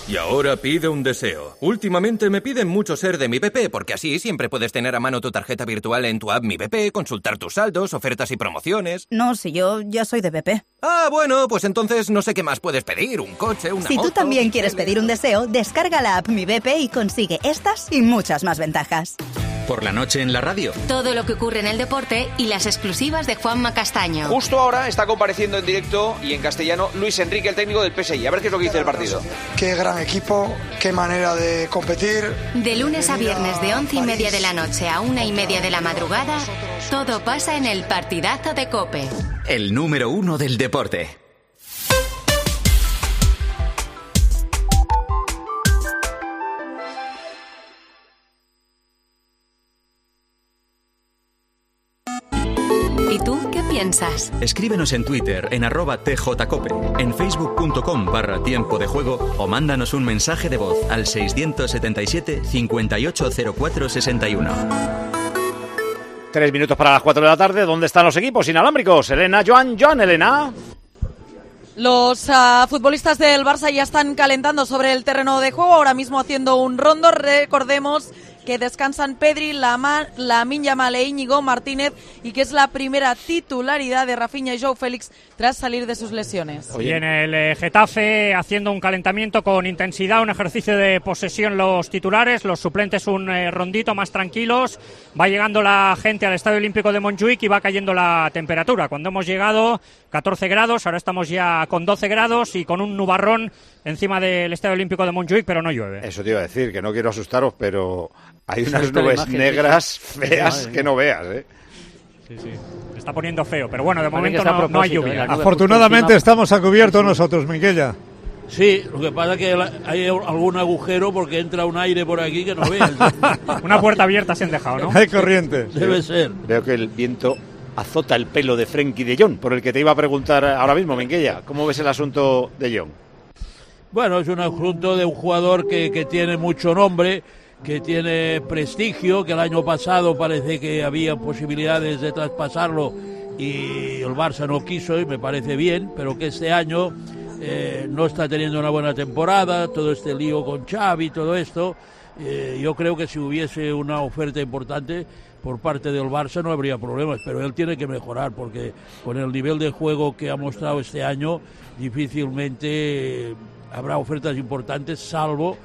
Y ahora pide un deseo. Últimamente me piden mucho ser de mi BP, porque así siempre puedes tener a mano tu tarjeta virtual en tu app Mi BP, consultar tus saldos, ofertas y promociones. No, si yo ya soy de BP. Ah, bueno, pues entonces no sé qué más puedes pedir, un coche, una Si moto. tú también quieres pedir un deseo, descarga la app Mi BP y consigue estas y muchas más ventajas. Por la noche en la radio. Todo lo que ocurre en el deporte y las exclusivas de Juanma Castaño. Justo ahora está compareciendo en directo y en castellano Luis Enrique, el técnico del PSI. A ver qué es lo que dice el partido. Qué gran equipo, qué manera de competir. De lunes a viernes de once y media de la noche a una y media de la madrugada, todo pasa en el partidazo de Cope. El número uno del deporte. ¿Y tú qué piensas? Escríbenos en Twitter en arroba tjcope, en facebook.com barra tiempo de juego o mándanos un mensaje de voz al 677 580461. Tres minutos para las 4 de la tarde. ¿Dónde están los equipos inalámbricos? Elena, Joan, Joan, Elena. Los ah, futbolistas del Barça ya están calentando sobre el terreno de juego, ahora mismo haciendo un rondo. Recordemos que descansan Pedri, Lama, Lamin Yamal e Íñigo Martínez y que es la primera titularidad de Rafinha y Joe Félix tras salir de sus lesiones. Y en el eh, Getafe haciendo un calentamiento con intensidad, un ejercicio de posesión los titulares, los suplentes un eh, rondito más tranquilos. Va llegando la gente al Estadio Olímpico de Montjuic y va cayendo la temperatura. Cuando hemos llegado 14 grados, ahora estamos ya con 12 grados y con un nubarrón encima del Estadio Olímpico de Montjuic, pero no llueve. Eso te iba a decir, que no quiero asustaros, pero hay unas nubes imagen, negras (laughs) feas Madre que no veas, ¿eh? Sí, sí. Se está poniendo feo, pero bueno, de momento no, no hay lluvia. ¿eh? Afortunadamente estamos a cubierto nosotros, Miguella. Sí, lo que pasa es que hay algún agujero porque entra un aire por aquí que no veas. (laughs) Una puerta abierta se han dejado, ¿no? Hay corriente. (laughs) Debe ser. Veo que el viento azota el pelo de Frenkie de Jong, por el que te iba a preguntar ahora mismo, Minguella. ¿Cómo ves el asunto de Jong? Bueno, es un asunto de un jugador que, que tiene mucho nombre, que tiene prestigio, que el año pasado parece que había posibilidades de traspasarlo y el Barça no quiso y me parece bien, pero que este año eh, no está teniendo una buena temporada, todo este lío con Xavi, todo esto. eh, yo creo que si hubiese una oferta importante por parte del Barça no habría problemas, pero él tiene que mejorar porque con el nivel de juego que ha mostrado este año difícilmente eh, habrá ofertas importantes, salvo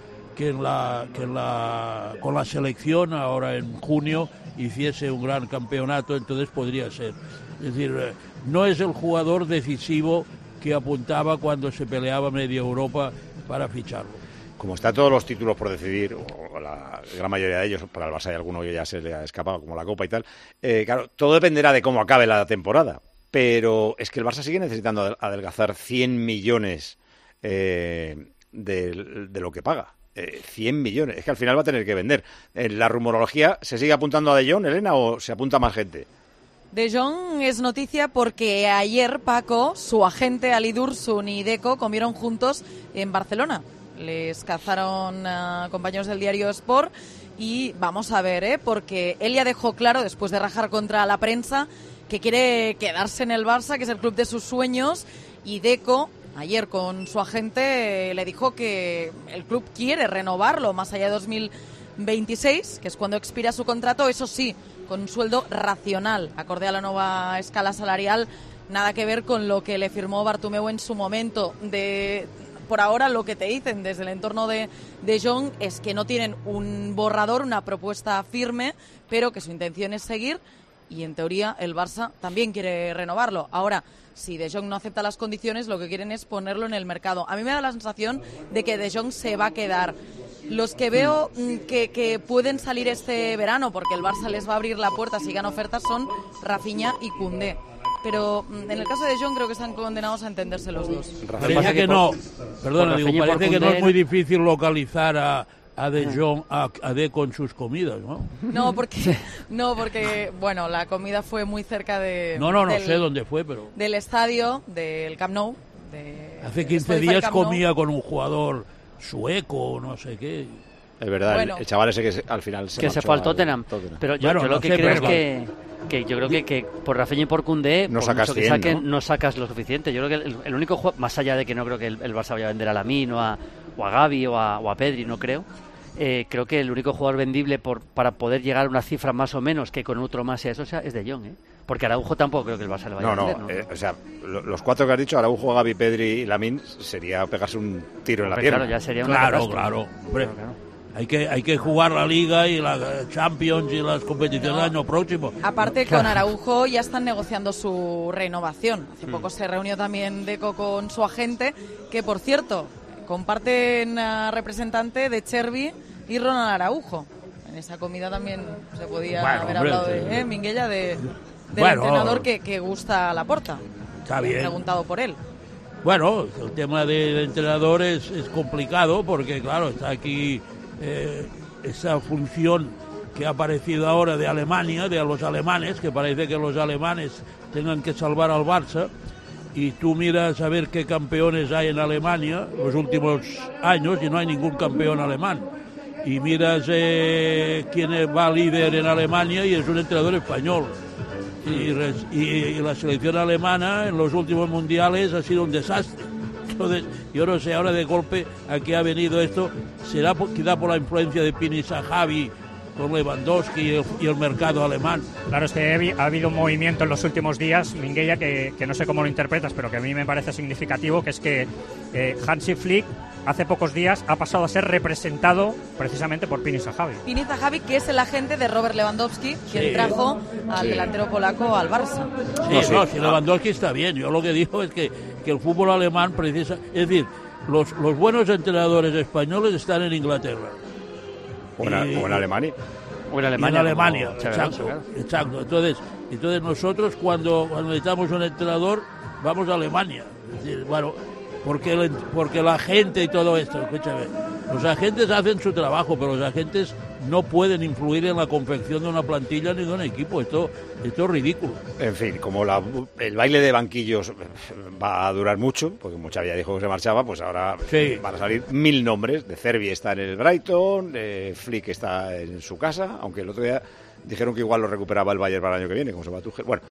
que, en la, que en la, con la selección ahora en junio hiciese un gran campeonato, entonces podría ser. Es decir, eh, no es el jugador decisivo que apuntaba cuando se peleaba media Europa para ficharlo. como están todos los títulos por decidir, o la gran mayoría de ellos, para el Barça hay alguno que ya se le ha escapado, como la Copa y tal, eh, claro, todo dependerá de cómo acabe la temporada. Pero es que el Barça sigue necesitando adel- adelgazar 100 millones eh, de, de lo que paga. Eh, 100 millones. Es que al final va a tener que vender. En la rumorología, ¿se sigue apuntando a De Jong, Elena, o se apunta más gente? De Jong es noticia porque ayer Paco, su agente Ali Dursun y Deco comieron juntos en Barcelona. Les cazaron a compañeros del diario Sport y vamos a ver, ¿eh? porque él ya dejó claro, después de rajar contra la prensa, que quiere quedarse en el Barça, que es el club de sus sueños, y Deco ayer con su agente eh, le dijo que el club quiere renovarlo más allá de 2026, que es cuando expira su contrato, eso sí, con un sueldo racional, acorde a la nueva escala salarial, nada que ver con lo que le firmó Bartomeu en su momento. De, por ahora lo que te dicen desde el entorno de, de Jong es que no tienen un borrador, una propuesta firme, pero que su intención es seguir y en teoría el Barça también quiere renovarlo. Ahora, si De Jong no acepta las condiciones, lo que quieren es ponerlo en el mercado. A mí me da la sensación de que De Jong se va a quedar. Los que veo mm, que, que pueden salir este verano, porque el Barça les va a abrir la puerta si ganan ofertas, son Rafinha y Koundé. Pero mm, en el caso de Jong creo que están condenados a entenderse los dos. Parece que no, perdona, digo, parece que no es muy difícil localizar a, a De Jong, a, a De con sus comidas, ¿no? No, porque, (laughs) no, porque bueno, la comida fue muy cerca de. No, no, no del- sé dónde fue, pero Del estadio, del Camp Nou. de- hace del 15 Spotify días comía con un jugador sueco o no sé qué. Es verdad, el- Bueno. el, chaval ese que se- al final se que se fue al al Tottenham. Pero yo, Bueno, yo lo no que sé, creo pero es que, que yo creo que, que por Rafinha y por Koundé, No por sacas mucho que 100, saquen, ¿no? sacas lo suficiente. Yo creo que el, el único juego, más allá de que no creo que el, el Barça vaya a vender a Lamine o a, o a Gavi o a, o a Pedri, no creo. Eh, creo que el único jugador vendible por, para poder llegar a una cifra más o menos que con otro más y eso sea, es de Jong, ¿eh? Porque Araujo tampoco creo que el Barça le vaya No, a no, vender, eh, o sea, lo- los cuatro que has dicho, Araujo, Gaby, Pedri y Lamin, sería pegarse un tiro en la Hombre, pierna. claro, ya sería una Claro, claro, hombre. Hay que, hay que jugar la Liga y la eh, Champions y las competiciones el año próximo. Aparte, con Araujo ya están negociando su renovación. Hace Mm. poco se reunió también Deco con su agente, que por cierto, comparten a representante de Chervi y Ronald Araujo. En esa comida también se podía Bueno, haber hombre, hablado de eh, Minguella, de, del Bueno. entrenador que, que gusta a la porta. Está He bien. preguntado por él. Bueno, el tema de, de entrenador es, es complicado porque, claro, está aquí eh, esa función que ha aparecido ahora de Alemania, de los alemanes, que parece que los alemanes tengan que salvar al Barça. Y tú miras a ver qué campeones hay en Alemania los últimos años y no hay ningún campeón alemán. Y miras eh, quién va líder en Alemania y es un entrenador español. Y, y- y la selección alemana en los últimos mundiales ha sido un desastre. Entonces, yo no sé ahora de golpe a qué ha venido esto. ¿Será quizá por la influencia de Pini Javi con Lewandowski y el, y el mercado alemán? Claro, es que ha habido un movimiento en los últimos días, Minguella, que, que no sé cómo lo interpretas, pero que a mí me parece significativo, que es que eh, Hansi Flick hace pocos días ha pasado a ser representado precisamente por Pini Sahavi. Piniza Javi, que es el agente de Robert Lewandowski, quien Sí. trajo al Sí. delantero polaco al Barça. Sí, no, si Lewandowski está bien. Yo lo que digo es que, que el fútbol alemán precisa. Es decir, los, los buenos entrenadores españoles están en Inglaterra. O en, Y- o en Alemania. O en Alemania. en Alemania, exacto, exacto. Entonces, entonces nosotros cuando, cuando necesitamos un entrenador vamos a Alemania. Es decir, bueno, porque, el- porque la gente y todo esto, escúchame, los agentes hacen su trabajo, pero los agentes no pueden influir en la confección de una plantilla ni de un equipo. Esto, esto es ridículo. En fin, como la- el baile de banquillos va a durar mucho, porque mucha ya dijo que se marchaba, pues ahora Sí. van a salir mil nombres. De Cervi está en el Brighton, eh, Flick está en su casa, aunque el otro día dijeron que igual lo recuperaba el Bayern para el año que viene, como se va a Tuchel. Bueno,